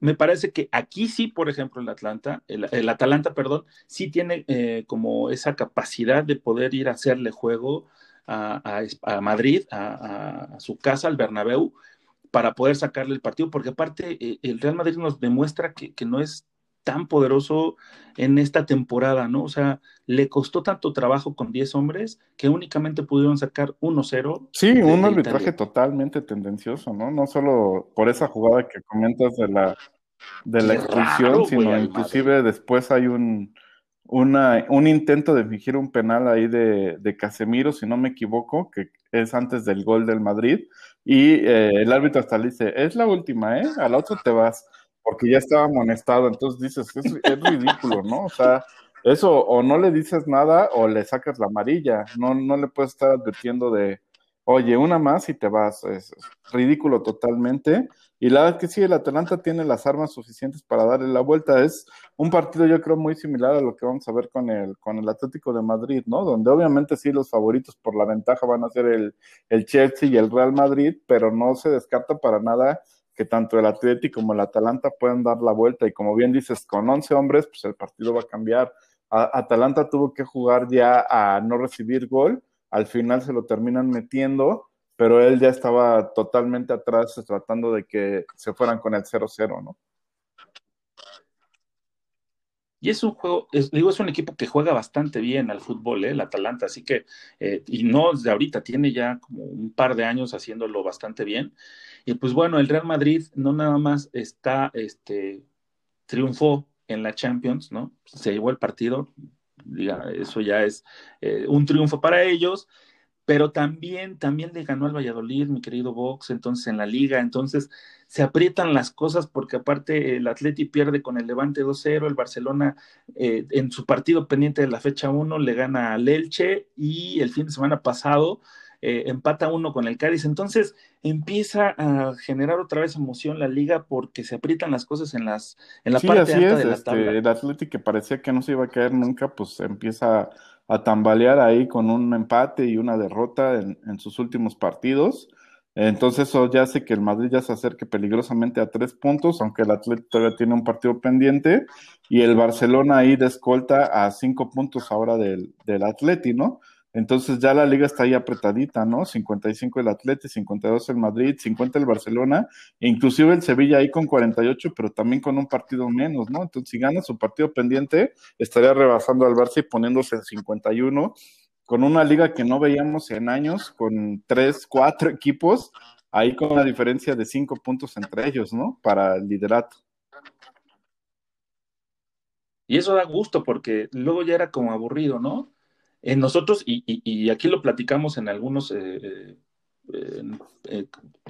S1: me parece que aquí sí, por ejemplo, el Atlanta, el, Atalanta, perdón, sí tiene eh, como esa capacidad de poder ir a hacerle juego a, Madrid, a, su casa, al Bernabéu, para poder sacarle el partido, porque aparte eh, el Real Madrid nos demuestra que, que no es tan poderoso en esta temporada, ¿no? O sea, le costó tanto trabajo con 10 hombres que únicamente pudieron sacar 1-0.
S2: Sí, un arbitraje totalmente tendencioso, ¿no? No solo por esa jugada que comentas de la, de la expulsión, sino inclusive después hay un, una, un intento de fingir un penal ahí de, de, Casemiro, si no me equivoco, que es antes del gol del Madrid, y eh, el árbitro hasta le dice, es la última, ¿eh? A la otra te vas porque ya estaba amonestado, entonces dices, es, es ridículo, ¿no? O sea, eso o no le dices nada o le sacas la amarilla, no, no le puedes estar advirtiendo de, oye, una más y te vas, es, ridículo totalmente. Y la verdad es que sí, el Atalanta tiene las armas suficientes para darle la vuelta. Es un partido yo creo muy similar a lo que vamos a ver con el, con el Atlético de Madrid, ¿no? Donde obviamente sí los favoritos por la ventaja van a ser el, el Chelsea y el Real Madrid, pero no se descarta para nada que tanto el Atlético como el Atalanta pueden dar la vuelta y como bien dices, con 11 hombres, pues el partido va a cambiar. Atalanta tuvo que jugar ya a no recibir gol, al final se lo terminan metiendo, pero él ya estaba totalmente atrás tratando de que se fueran con el 0-0, ¿no?
S1: Y es un juego, digo, es un equipo que juega bastante bien al fútbol, ¿eh? el Atalanta, así que, eh, y no desde ahorita, tiene ya como un par de años haciéndolo bastante bien. Y pues bueno, el Real Madrid no nada más está, este, triunfó en la Champions, ¿no? Se llevó el partido, diga, eso ya es eh, un triunfo para ellos, pero también, también le ganó al Valladolid, mi querido Vox, entonces en la liga, entonces se aprietan las cosas porque aparte el Atleti pierde con el Levante 2-0, el Barcelona eh, en su partido pendiente de la fecha 1 le gana al Elche y el fin de semana pasado eh, empata uno con el Cádiz, entonces empieza a generar otra vez emoción la liga porque se aprietan las cosas en las en la parte alta de la este, tabla.
S2: El Atleti que parecía que no se iba a caer nunca, pues empieza a tambalear ahí con un empate y una derrota en, sus últimos partidos. Entonces eso ya hace que el Madrid ya se acerque peligrosamente a tres puntos, aunque el Atlético todavía tiene un partido pendiente, y el Barcelona ahí descolta a cinco puntos ahora del, del Atleti, ¿no? Entonces ya la liga está ahí apretadita, ¿no? 55 el Atleti, 52 el Madrid, 50 el Barcelona, inclusive el Sevilla ahí con 48, pero también con un partido menos, ¿no? Entonces si gana su partido pendiente, estaría rebasando al Barça y poniéndose en 51, con una liga que no veíamos en años, con tres, cuatro equipos, ahí con una diferencia de cinco puntos entre ellos, ¿no? Para el liderato.
S1: Y eso da gusto porque luego ya era como aburrido, ¿no? En nosotros, y, aquí lo platicamos en algunos eh, eh, eh,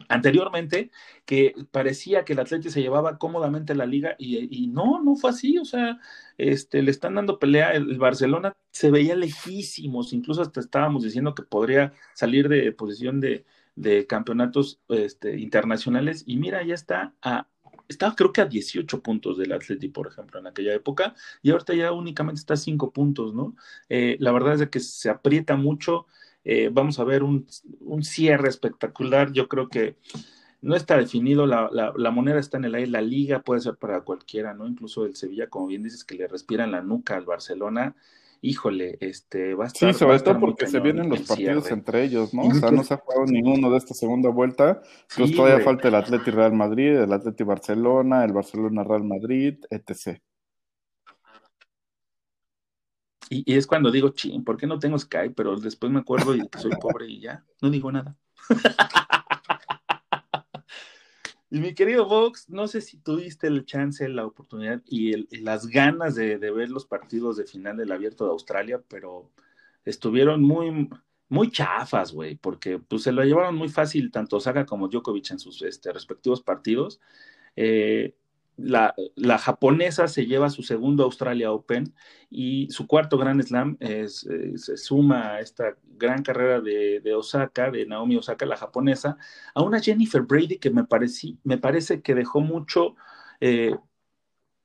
S1: anteriormente, que parecía que el Atlético se llevaba cómodamente la liga y, no, no fue así, o sea, este, le están dando pelea, el, Barcelona se veía lejísimos, incluso hasta estábamos diciendo que podría salir de posición de, de campeonatos este, internacionales y mira, ya está a estaba creo que a 18 puntos del Atleti, por ejemplo, en aquella época, y ahorita ya únicamente está a 5 puntos, ¿no? Eh, la verdad es que se aprieta mucho, eh, vamos a ver un, cierre espectacular, yo creo que no está definido, la, la, moneda está en el aire, la liga puede ser para cualquiera, ¿no? Incluso el Sevilla, como bien dices, que le respira en la nuca al Barcelona, híjole, este, va a estar.
S2: Sí, sobre todo porque se vienen los partidos entre ellos, ¿no? O sea, no se ha jugado ninguno de esta segunda vuelta. pues todavía falta el Atleti Real Madrid, el Atleti Barcelona, el Barcelona Real Madrid, etc.
S1: Y, es cuando digo, ching, ¿por qué no tengo Skype? Pero después me acuerdo y que soy pobre y ya, no digo nada. (laughs) Y mi querido Vox, no sé si tuviste el chance, la oportunidad y, las ganas de, ver los partidos de final del Abierto de Australia, pero estuvieron muy, muy chafas, güey, porque pues se lo llevaron muy fácil tanto Saga como Djokovic en sus este, respectivos partidos. Eh, la, japonesa se lleva su segundo Australia Open y su cuarto Grand Slam es, se suma a esta gran carrera de, Osaka, de Naomi Osaka, la japonesa, a una Jennifer Brady que me, me parece que dejó mucho eh,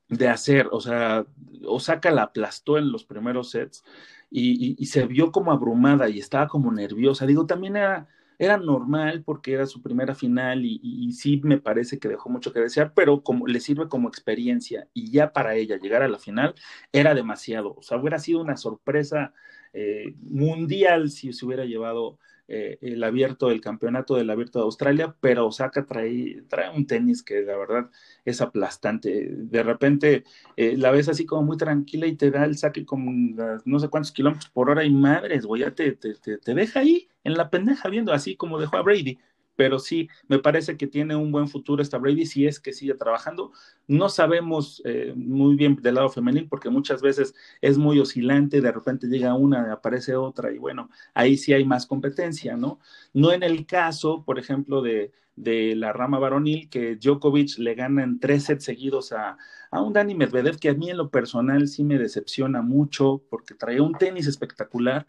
S1: de hacer. O sea, Osaka la aplastó en los primeros sets y, y se vio como abrumada y estaba como nerviosa. Digo, también era era normal porque era su primera final y, sí me parece que dejó mucho que desear, pero como le sirve como experiencia y ya para ella llegar a la final era demasiado. O sea, hubiera sido una sorpresa eh, mundial si se hubiera llevado eh, el abierto, el campeonato del abierto de Australia, pero Osaka trae, trae un tenis que la verdad es aplastante. De repente eh, la ves así como muy tranquila y te da el saque con no sé cuántos kilómetros por hora y madres, güey, ya te, te, te deja ahí en la pendeja viendo así como dejó a Brady pero sí, me parece que tiene un buen futuro esta Brady si es que sigue trabajando. No sabemos eh, muy bien del lado femenil porque muchas veces es muy oscilante, de repente llega una, aparece otra y bueno, ahí sí hay más competencia, ¿no? No en el caso, por ejemplo, de, de la rama varonil, que Djokovic le gana en tres sets seguidos a, a un Dani Medvedev, que a mí en lo personal sí me decepciona mucho porque traía un tenis espectacular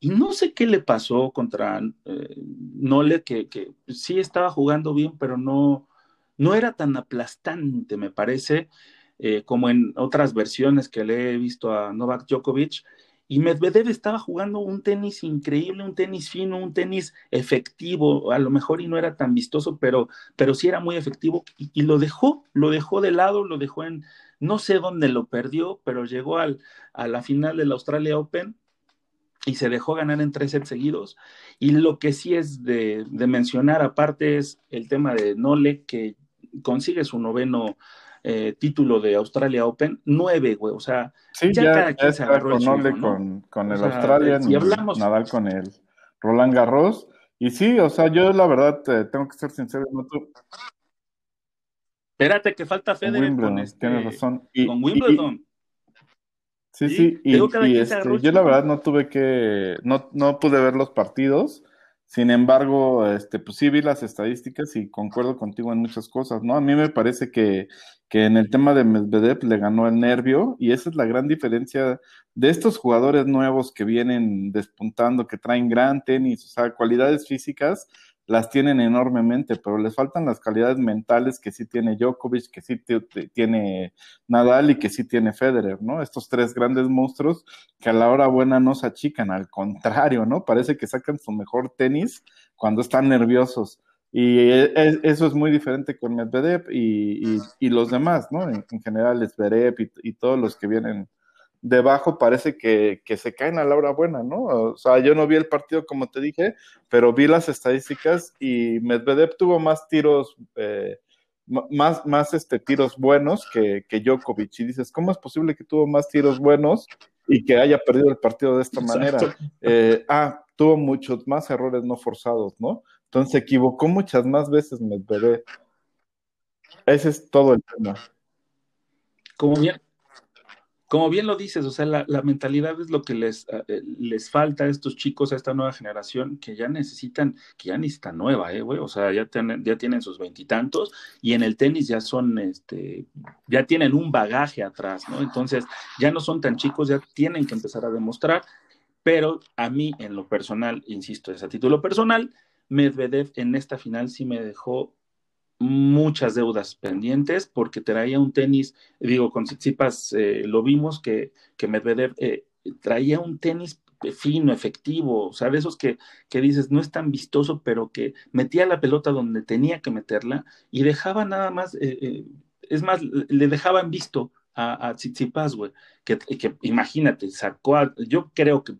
S1: y no sé qué le pasó contra eh, Nole, que, que, sí estaba jugando bien, pero no, no era tan aplastante, me parece, eh, como en otras versiones que le he visto a Novak Djokovic. Y Medvedev estaba jugando un tenis increíble, un tenis fino, un tenis efectivo, a lo mejor y no era tan vistoso, pero, pero sí era muy efectivo. Y, lo dejó, lo dejó de lado, lo dejó en, no sé dónde lo perdió, pero llegó al, a la final del Australia Open y se dejó ganar en tres sets seguidos. Y lo que sí es de, mencionar aparte es el tema de Nole, que consigue su noveno eh, título de Australia Open, nueve, güey, o sea,
S2: Sí,
S1: ya,
S2: ya,
S1: cada quien se agarró el suyo,
S2: Conole
S1: ¿no?
S2: con, con
S1: O
S2: el
S1: sea,
S2: Australian
S1: si hablamos-
S2: Nadal con el Roland Garros. Y sí, o sea, yo la verdad eh, tengo que ser sincero, no tu-
S1: Espérate que falta
S2: con
S1: Federer
S2: Wimbledon,
S1: con este,
S2: tienes razón. Y,
S1: con Wimbledon.
S2: Sí,
S1: Sí,
S2: sí, y, este, yo la verdad no tuve que, no, no pude ver los partidos, sin embargo, este, pues sí vi las estadísticas y concuerdo contigo en muchas cosas, ¿no? A mí me parece que, que en el tema de Medvedev le ganó el nervio y esa es la gran diferencia de estos jugadores nuevos que vienen despuntando, que traen gran tenis, o sea, cualidades físicas las tienen enormemente, pero les faltan las calidades mentales que sí tiene Djokovic, que sí tiene Nadal y que sí tiene Federer, ¿no? Estos tres grandes monstruos que a la hora buena no se achican, al contrario, ¿no? Parece que sacan su mejor tenis cuando están nerviosos. Y e- e- eso es muy diferente con Medvedev y, los demás, ¿no? En, en general, Zverev y, y todos los que vienen debajo parece que, que se caen a la hora buena, ¿no? O sea, yo no vi el partido como te dije, pero vi las estadísticas y Medvedev tuvo más tiros, eh, más, más este, tiros buenos que, que Djokovic. Y dices, ¿cómo es posible que tuvo más tiros buenos y que haya perdido el partido de esta manera? Eh, ah, tuvo muchos más errores no forzados, ¿no? Entonces se equivocó muchas más veces Medvedev. Ese es todo el tema.
S1: Como bien, como bien lo dices, o sea, la, la mentalidad es lo que les, eh, les falta a estos chicos, a esta nueva generación, que ya necesitan, que ya necesitan nueva, eh, güey, o sea, ya tienen, ya tienen sus veintitantos y, en el tenis ya son, este, ya tienen un bagaje atrás, ¿no? Entonces, ya no son tan chicos, ya tienen que empezar a demostrar, pero a mí, en lo personal, insisto, es a título personal, Medvedev en esta final sí me dejó muchas deudas pendientes porque traía un tenis, digo, con Tsitsipas eh, lo vimos que, que Medvedev eh, traía un tenis fino, efectivo, o sea, de esos que, que dices, no es tan vistoso, pero que metía la pelota donde tenía que meterla y dejaba nada más, eh, eh, es más, le dejaban visto a, a Tsitsipas, güey, que, imagínate, sacó, a, yo creo que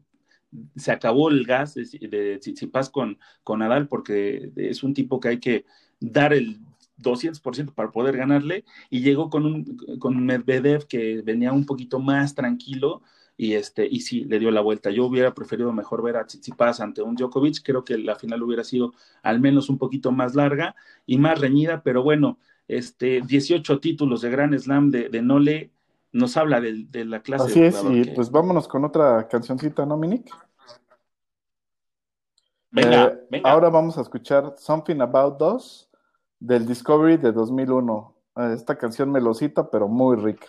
S1: se acabó el gas de, de Tsitsipas con, con Nadal porque es un tipo que hay que dar el 200% para poder ganarle y llegó con un con Medvedev que venía un poquito más tranquilo y este y sí le dio la vuelta. Yo hubiera preferido mejor ver a Tsitsipas ante un Djokovic, creo que la final hubiera sido al menos un poquito más larga y más reñida, pero bueno, este 18 títulos de Grand Slam de, de Nole nos habla de, de la clase
S2: Así
S1: de
S2: es, y
S1: que-
S2: pues vámonos con otra cancioncita, ¿no, Minik?
S1: venga,
S2: Eh,
S1: venga.
S2: Ahora vamos a escuchar Something About Us del Discovery de 2001. Eh, Esta canción melosita, pero muy rica.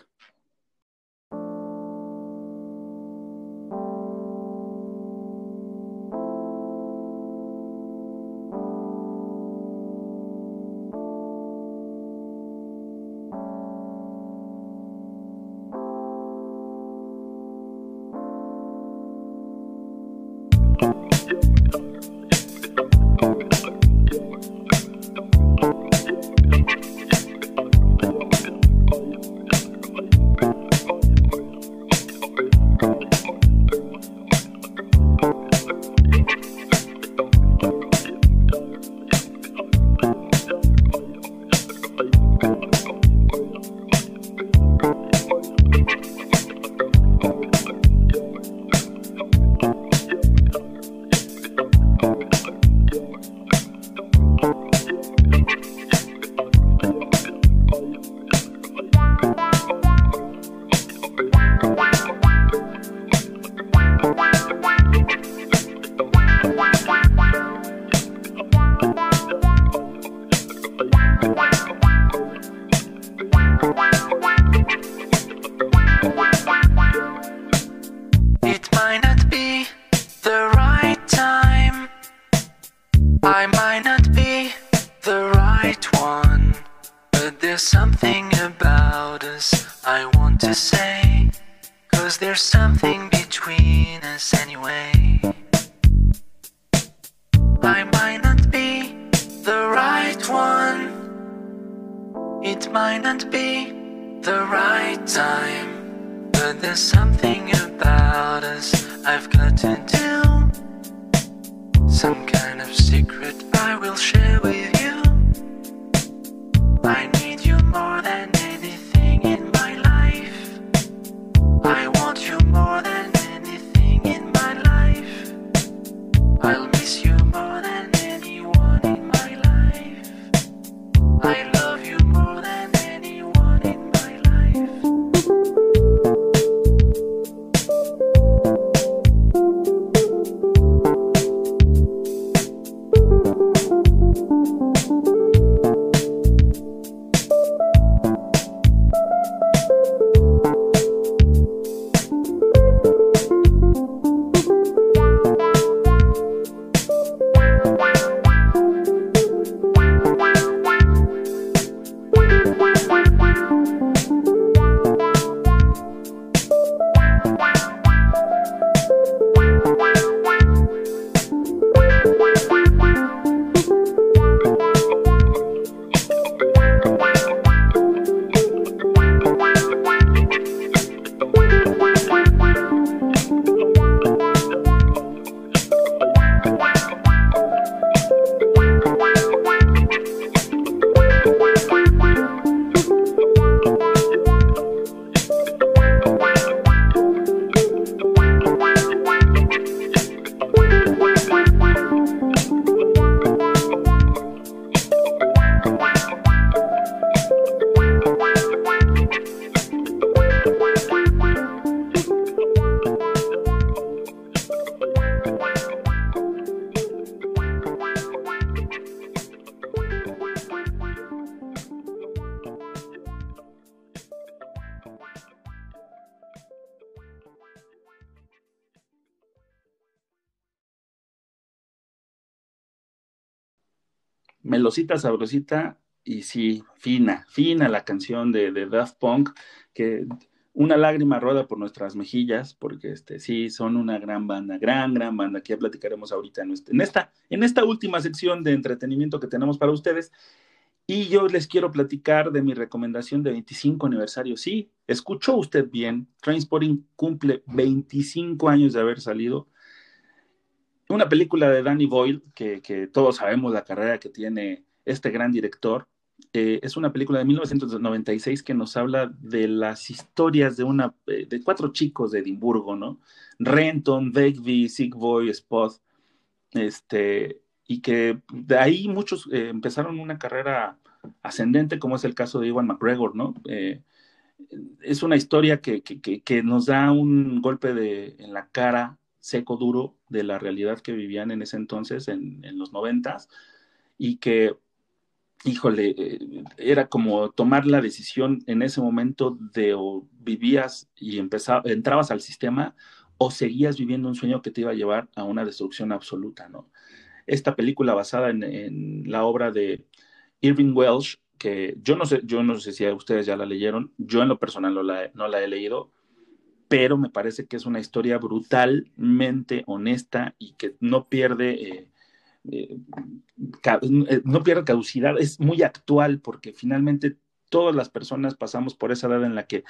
S1: Melosita, sabrosita, y sí, fina, fina la canción de, Daft Punk, que una lágrima rueda por nuestras mejillas, porque este, sí, son una gran banda, gran, gran banda, que ya platicaremos ahorita en, en, esta, en esta última sección de entretenimiento que tenemos para ustedes. Y yo les quiero platicar de mi recomendación de 25 aniversario. Sí, escuchó usted bien, Trainspotting cumple 25 años de haber salido. Una película de Danny Boyle, que, que todos sabemos la carrera que tiene este gran director. Eh, es una película de 1996 que nos habla de las historias de, una, eh, de cuatro chicos de Edimburgo, ¿no? Renton, Begbie, Sigboy, Spot, este, y que de ahí muchos eh, empezaron una carrera ascendente, como es el caso de Iwan McGregor, ¿no? Es una historia que, que, que, nos da un golpe de, en la cara seco, duro, de la realidad que vivían en ese entonces, en, en los noventas, y que, híjole, eh, era como tomar la decisión en ese momento de o vivías y empezabas, entrabas al sistema o seguías viviendo un sueño que te iba a llevar a una destrucción absoluta, ¿no? esta película basada en, la obra de Irving Welsh, que yo no sé, yo no sé si ustedes ya la leyeron, yo en lo personal no la, no la he leído, pero me parece que es una historia brutalmente honesta y que no pierde, eh, eh, no pierde caducidad, es muy actual porque finalmente todas las personas pasamos por esa edad en la que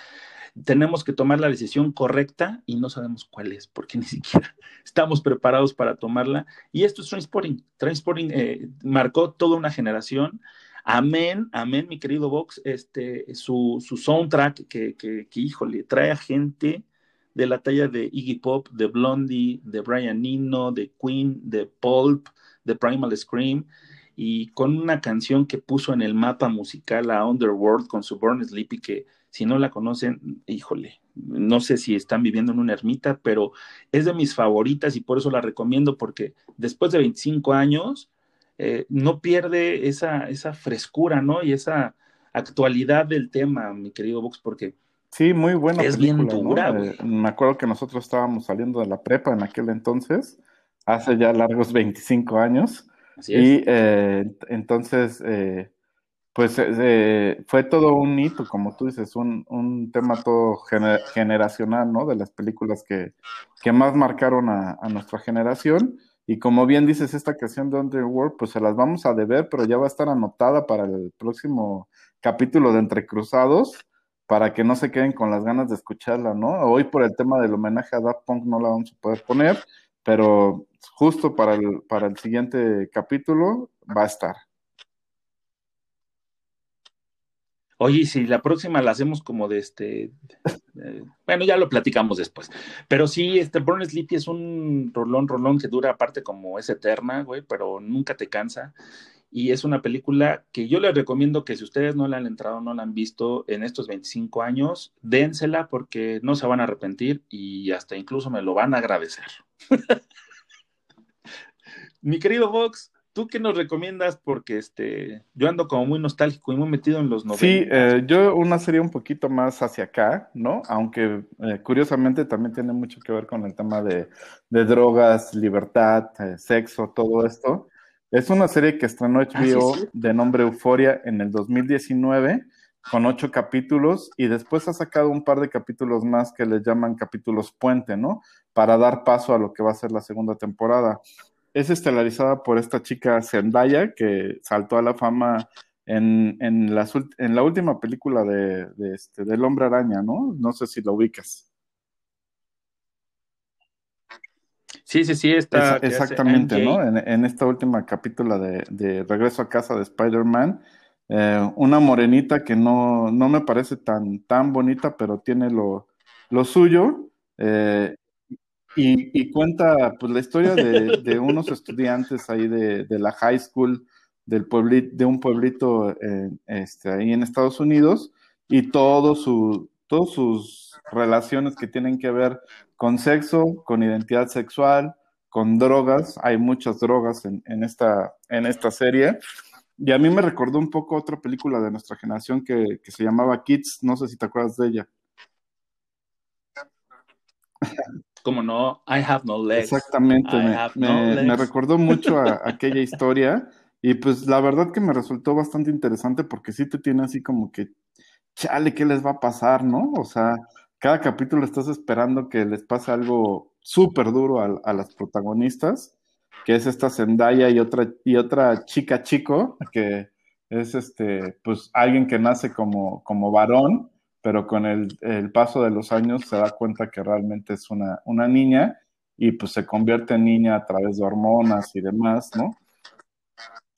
S1: tenemos que tomar la decisión correcta y no sabemos cuál es, porque ni siquiera (laughs) estamos preparados para tomarla. Y esto es Transporting. Transporting eh, marcó toda una generación. Amén, amén, mi querido Vox, este, su, su soundtrack que, que, que, híjole, trae a gente de la talla de Iggy Pop, de Blondie, de Brian Eno, de Queen, de Pulp, de Primal Scream, y con una canción que puso en el mapa musical a Underworld con su Born Sleepy, que si no la conocen, híjole, no sé si están viviendo en una ermita, pero es de mis favoritas y por eso la recomiendo, porque después de 25 años eh, no pierde esa, esa frescura, ¿no? Y esa actualidad del tema, mi querido Vox, porque...
S2: Sí, muy buena.
S1: Es película, bien dura,
S2: ¿no? eh, me acuerdo que nosotros estábamos saliendo de la prepa en aquel entonces, hace ya largos 25 años.
S1: Así es.
S2: Y eh, entonces, eh, pues eh, fue todo un hito, como tú dices, un, un tema todo gener generacional, ¿no? De las películas que, que más marcaron a, a, nuestra generación. Y como bien dices, esta canción de Underworld, pues se las vamos a deber, pero ya va a estar anotada para el próximo capítulo de Entre Cruzados, para que no se queden con las ganas de escucharla, ¿no? Hoy por el tema del homenaje a Daft Punk no la vamos a poder poner, pero justo para el, para el siguiente capítulo va a estar.
S1: Oye, si la próxima la hacemos como de este, eh, bueno, ya lo platicamos después. Pero sí, este Born Sleepy es un rolón, rolón que dura aparte como es eterna, güey, pero nunca te cansa. Y es una película que yo les recomiendo que si ustedes no la han entrado, no la han visto en estos 25 años, dénsela porque no se van a arrepentir y hasta incluso me lo van a agradecer. (laughs) Mi querido Vox, ¿Tú qué nos recomiendas? Porque este, yo ando como muy nostálgico y muy metido en los 90.
S2: Sí, eh, yo una serie un poquito más hacia acá, ¿no? Aunque eh, curiosamente también tiene mucho que ver con el tema de, de drogas, libertad, eh, sexo, todo esto. Es una serie que estrenó HBO ah, sí, sí. de nombre Euforia en el 2019 con ocho capítulos y después ha sacado un par de capítulos más que le llaman capítulos puente, ¿no? Para dar paso a lo que va a ser la segunda temporada es estelarizada por esta chica Zendaya que saltó a la fama en, en, las, en la última película de, de este, del Hombre Araña, ¿no? No sé si la ubicas.
S1: Sí, sí, sí, está.
S2: Es, exactamente, ¿no? En, en, esta última capítulo de, de, Regreso a casa de Spider-Man, eh, una morenita que no, no me parece tan, tan bonita, pero tiene lo, lo suyo. Eh, y, cuenta pues la historia de, unos estudiantes ahí de, la high school del de un pueblito eh, este, ahí en Estados Unidos y todo su, todas sus relaciones que tienen que ver con sexo, con identidad sexual, con drogas. Hay muchas drogas en, en, esta, en esta serie. Y a mí me recordó un poco otra película de nuestra generación que, que se llamaba Kids. No sé si te acuerdas de ella. (laughs)
S1: como no, I have no legs.
S2: Exactamente, me, me, no legs. me, recordó (laughs) mucho a, a aquella historia Y pues la verdad que me resultó bastante interesante porque sí te tiene así como que, chale, ¿qué les va a pasar, no? O sea, cada capítulo estás esperando que les pase algo súper duro a, a, las protagonistas, que es esta Zendaya y otra, y otra chica chico, que es este, pues alguien que nace como, como varón, pero con el, paso de los años se da cuenta que realmente es una, una niña y pues se convierte en niña a través de hormonas y demás, ¿no?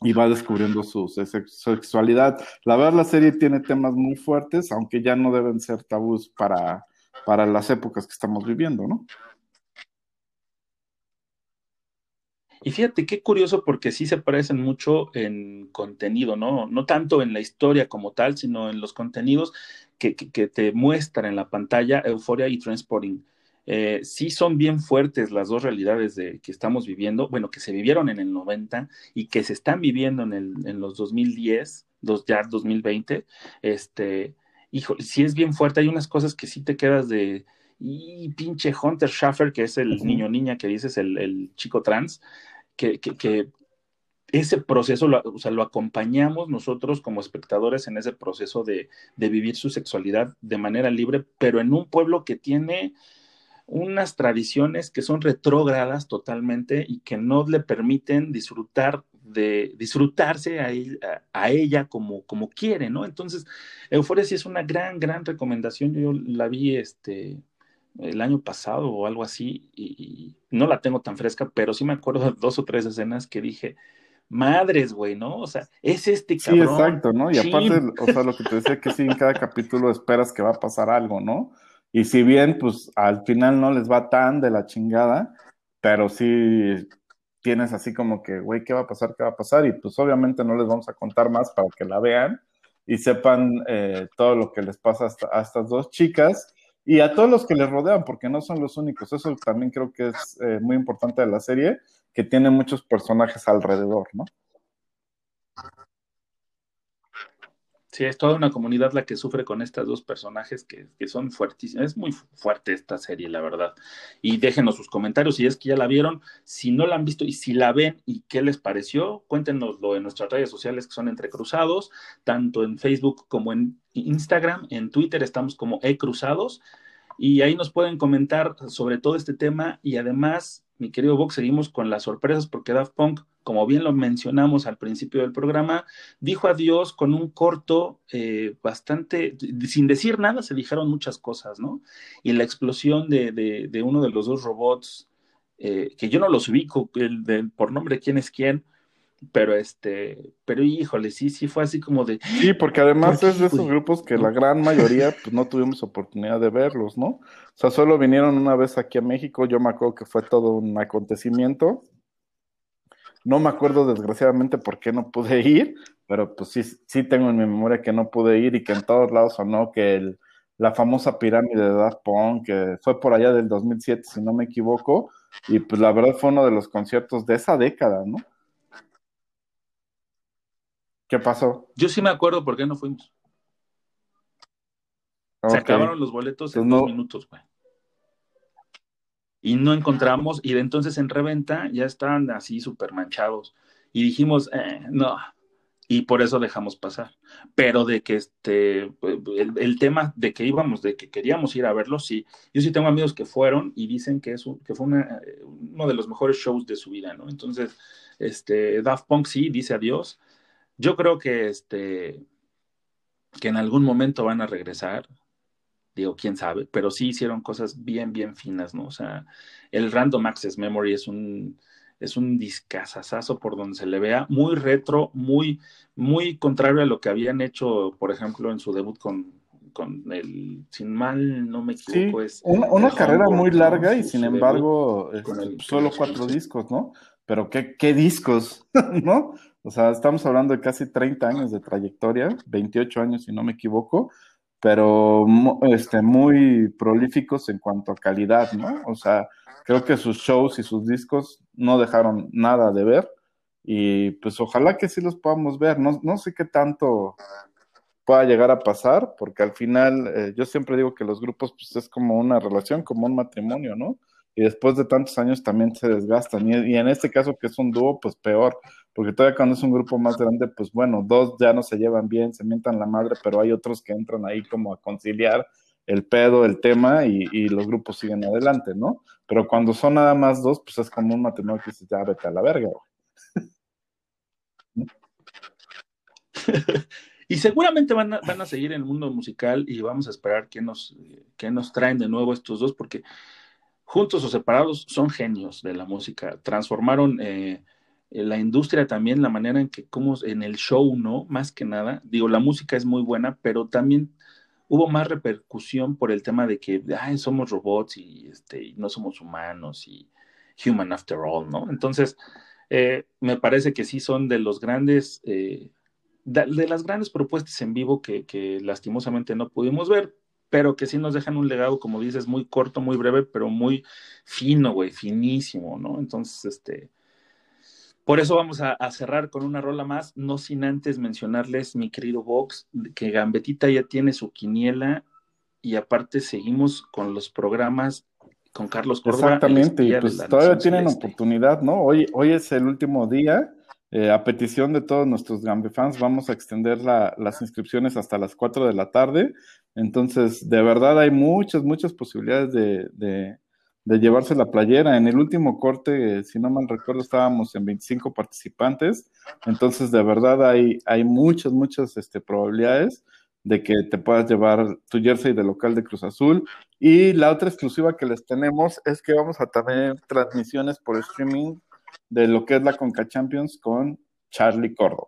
S2: Y va descubriendo su, su sexualidad. La verdad, la serie tiene temas muy fuertes, aunque ya no deben ser tabús para, para las épocas que estamos viviendo, ¿no?
S1: Y fíjate qué curioso porque sí se parecen mucho en contenido, ¿no? No tanto en la historia como tal, sino en los contenidos que, que, te muestran en la pantalla Euforia y Transporting. Eh, sí son bien fuertes las dos realidades de, que estamos viviendo, bueno, que se vivieron en el 90 y que se están viviendo en, el, en los 2010, dos, ya 2020. Este, hijo, sí es bien fuerte, hay unas cosas que sí te quedas de, y pinche Hunter Schaffer, que es el uh -huh. niño niña que dices, el, el chico trans, que, que, que, ese proceso, lo, o sea, lo acompañamos nosotros como espectadores en ese proceso de, de, vivir su sexualidad de manera libre, pero en un pueblo que tiene unas tradiciones que son retrógradas totalmente y que no le permiten disfrutar de disfrutarse a ella, a ella como, como quiere, ¿no? Entonces, Euforia sí es una gran, gran recomendación. Yo la vi este, el año pasado o algo así y, y, no la tengo tan fresca, pero sí me acuerdo de dos o tres escenas que dije, madres, güey, ¿no? O sea, es este cabrón.
S2: Sí, exacto, ¿no? Y Chin. aparte, o sea, lo que te decía que sí, en cada capítulo esperas que va a pasar algo, ¿no? Y si bien, pues al final no les va tan de la chingada, pero sí tienes así como que, güey, ¿qué va a pasar? ¿Qué va a pasar? Y pues obviamente no les vamos a contar más para que la vean y sepan eh, todo lo que les pasa hasta, a estas dos chicas y a todos los que les rodean, porque no son los únicos. Eso también creo que es eh, muy importante de la serie, que tiene muchos personajes alrededor, ¿no?
S1: Sí, es toda una comunidad la que sufre con estos dos personajes que, que, son fuertísimos. Es muy fuerte esta serie, la verdad. Y déjenos sus comentarios si es que ya la vieron, si no la han visto y si la ven y qué les pareció, cuéntenoslo en nuestras redes sociales que son Entrecruzados, tanto en Facebook como en Instagram, en Twitter estamos como E-Cruzados. Y ahí nos pueden comentar sobre todo este tema y además, mi querido Vox, seguimos con las sorpresas porque Daft Punk como bien lo mencionamos al principio del programa, dijo adiós con un corto eh, bastante, sin decir nada, se dijeron muchas cosas, ¿no? Y la explosión de, de, de uno de los dos robots, eh, que yo no los ubico el, de, por nombre quién es quién, pero este, pero híjole, sí, sí fue así como de.
S2: Sí, porque además es de esos grupos que la gran mayoría pues no tuvimos oportunidad de verlos, ¿no? O sea, solo vinieron una vez aquí a México, yo me acuerdo que fue todo un acontecimiento no me acuerdo desgraciadamente por qué no pude (laughs) ir, pero pues sí, sí tengo en mi memoria que no pude ir y que en todos lados sonó que el, la famosa pirámide de Daft Punk, que fue por allá del 2007, si no me equivoco, y pues la verdad fue uno de los conciertos de esa década, ¿no? ¿Qué pasó?
S1: Yo sí me acuerdo por qué no fuimos. Okay. Se acabaron los boletos en pues no... dos minutos, güey y no encontramos, y de entonces en reventa ya estaban así súper manchados. Y dijimos, eh, no, y por eso dejamos pasar. Pero de que este, el, el, tema de que íbamos, de que queríamos ir a verlo, sí. Yo sí tengo amigos que fueron y dicen que, es un, que fue una, uno de los mejores shows de su vida, ¿no? Entonces, este, Daft Punk sí dice adiós. Yo creo que, este, que en algún momento van a regresar digo, quién sabe, pero sí hicieron cosas bien, bien finas, ¿no? O sea, el Random Access Memory es un, es un discazazazo por donde se le vea, muy retro, muy, muy contrario a lo que habían hecho, por ejemplo, en su debut con, con el, sin mal no me equivoco,
S2: sí,
S1: es...
S2: Una, una carrera muy larga y sin embargo, el, solo cuatro discos, ¿no? Pero qué, qué discos, (laughs) ¿no? O sea, estamos hablando de casi 30 años de trayectoria, 28 años si no me equivoco, pero este, muy prolíficos en cuanto a calidad, ¿no? O sea, creo que sus shows y sus discos no dejaron nada de ver y pues ojalá que sí los podamos ver, no, no sé qué tanto pueda llegar a pasar, porque al final eh, yo siempre digo que los grupos pues es como una relación, como un matrimonio, ¿no? Y después de tantos años también se desgastan, y, y en este caso que es un dúo, pues peor, porque todavía cuando es un grupo más grande, pues bueno, dos ya no se llevan bien, se mientan la madre, pero hay otros que entran ahí como a conciliar el pedo, el tema y, los grupos siguen adelante, ¿no? Pero cuando son nada más dos, pues es como un matrimonio que se ya vete a la verga, (laughs)
S1: y seguramente van a, van a, seguir en el mundo musical y vamos a esperar que nos, que nos traen de nuevo estos dos, porque juntos o separados son genios de la música. Transformaron eh, la industria también, la manera en que, como en el show, ¿no? Más que nada, digo, la música es muy buena, pero también hubo más repercusión por el tema de que Ay, somos robots y, este, no somos humanos y human after all, ¿no? Entonces, eh, me parece que sí son de los grandes, eh, de, las grandes propuestas en vivo que, que, lastimosamente no pudimos ver, pero que sí nos dejan un legado, como dices, muy corto, muy breve, pero muy fino, güey, finísimo, ¿no? Entonces, este, por eso vamos a, cerrar con una rola más, no sin antes mencionarles, mi querido Vox, que Gambetita ya tiene su quiniela y aparte seguimos con los programas con Carlos
S2: Córdoba. Exactamente, y pues todavía tienen oportunidad, ¿no? Hoy, hoy es el último día. Eh, a petición de todos nuestros Gambe fans, vamos a extender las inscripciones hasta las 4 de la tarde. Entonces, de verdad hay muchas, muchas posibilidades de de llevarse la playera. En el último corte, si no mal recuerdo, estábamos en 25 participantes, entonces de verdad hay, hay muchas, muchas este, probabilidades de que te puedas llevar tu jersey de local de Cruz Azul. Y la otra exclusiva que les tenemos es que vamos a tener transmisiones por streaming de lo que es la Conca Champions con Charlie Córdoba.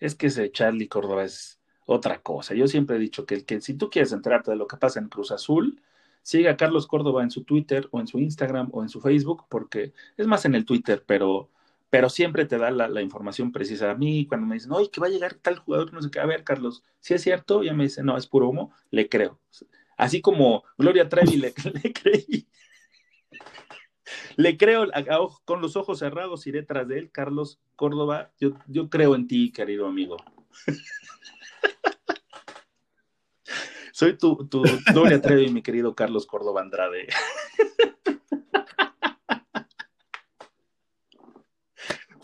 S1: Es que ese Charlie Córdoba es otra cosa. Yo siempre he dicho que, que si tú quieres enterarte de lo que pasa en Cruz Azul, siga a Carlos Córdoba en su Twitter o en su Instagram o en su Facebook, porque es más en el Twitter, pero, pero siempre te da la, información precisa. A mí, cuando me dicen, oye, que va a llegar tal jugador, no sé qué, a ver, Carlos, si es cierto, ya me dice, no, es puro humo, le creo. Así como Gloria Trevi le, (laughs) le creí. Le creo con los ojos cerrados, iré tras de él, Carlos Córdoba. Yo, yo creo en ti, querido amigo. (laughs) Soy tu, tu Gloria Trevi, mi querido Carlos Córdoba Andrade.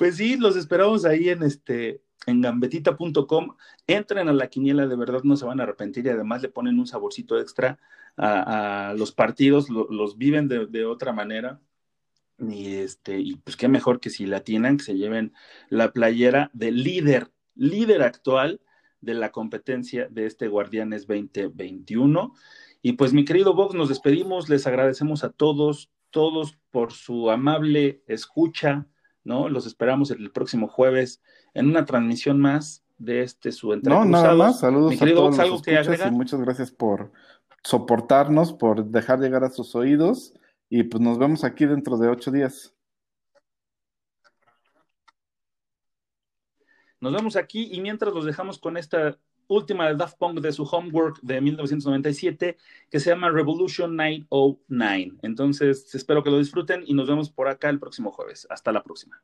S1: Pues sí, los esperamos ahí en este en gambetita.com. Entren a la quiniela, de verdad no se van a arrepentir y además le ponen un saborcito extra a, los partidos, los viven de, de, otra manera. Y este, y pues qué mejor que si la tienen, que se lleven la playera del líder, líder actual de la competencia de este Guardianes 2021. Y pues mi querido Vox, nos despedimos, les agradecemos a todos, todos por su amable escucha, ¿no? Los esperamos el próximo jueves en una transmisión más de este su
S2: entrevista. No, nada más, saludos a todos ¿algo que y muchas gracias por soportarnos, por dejar llegar a sus oídos y pues nos vemos aquí dentro de ocho días.
S1: Nos vemos aquí y mientras los dejamos con esta última de Daft Punk de su homework de 1997 que se llama Revolution 909. Entonces, espero que lo disfruten y nos vemos por acá el próximo jueves. Hasta la próxima.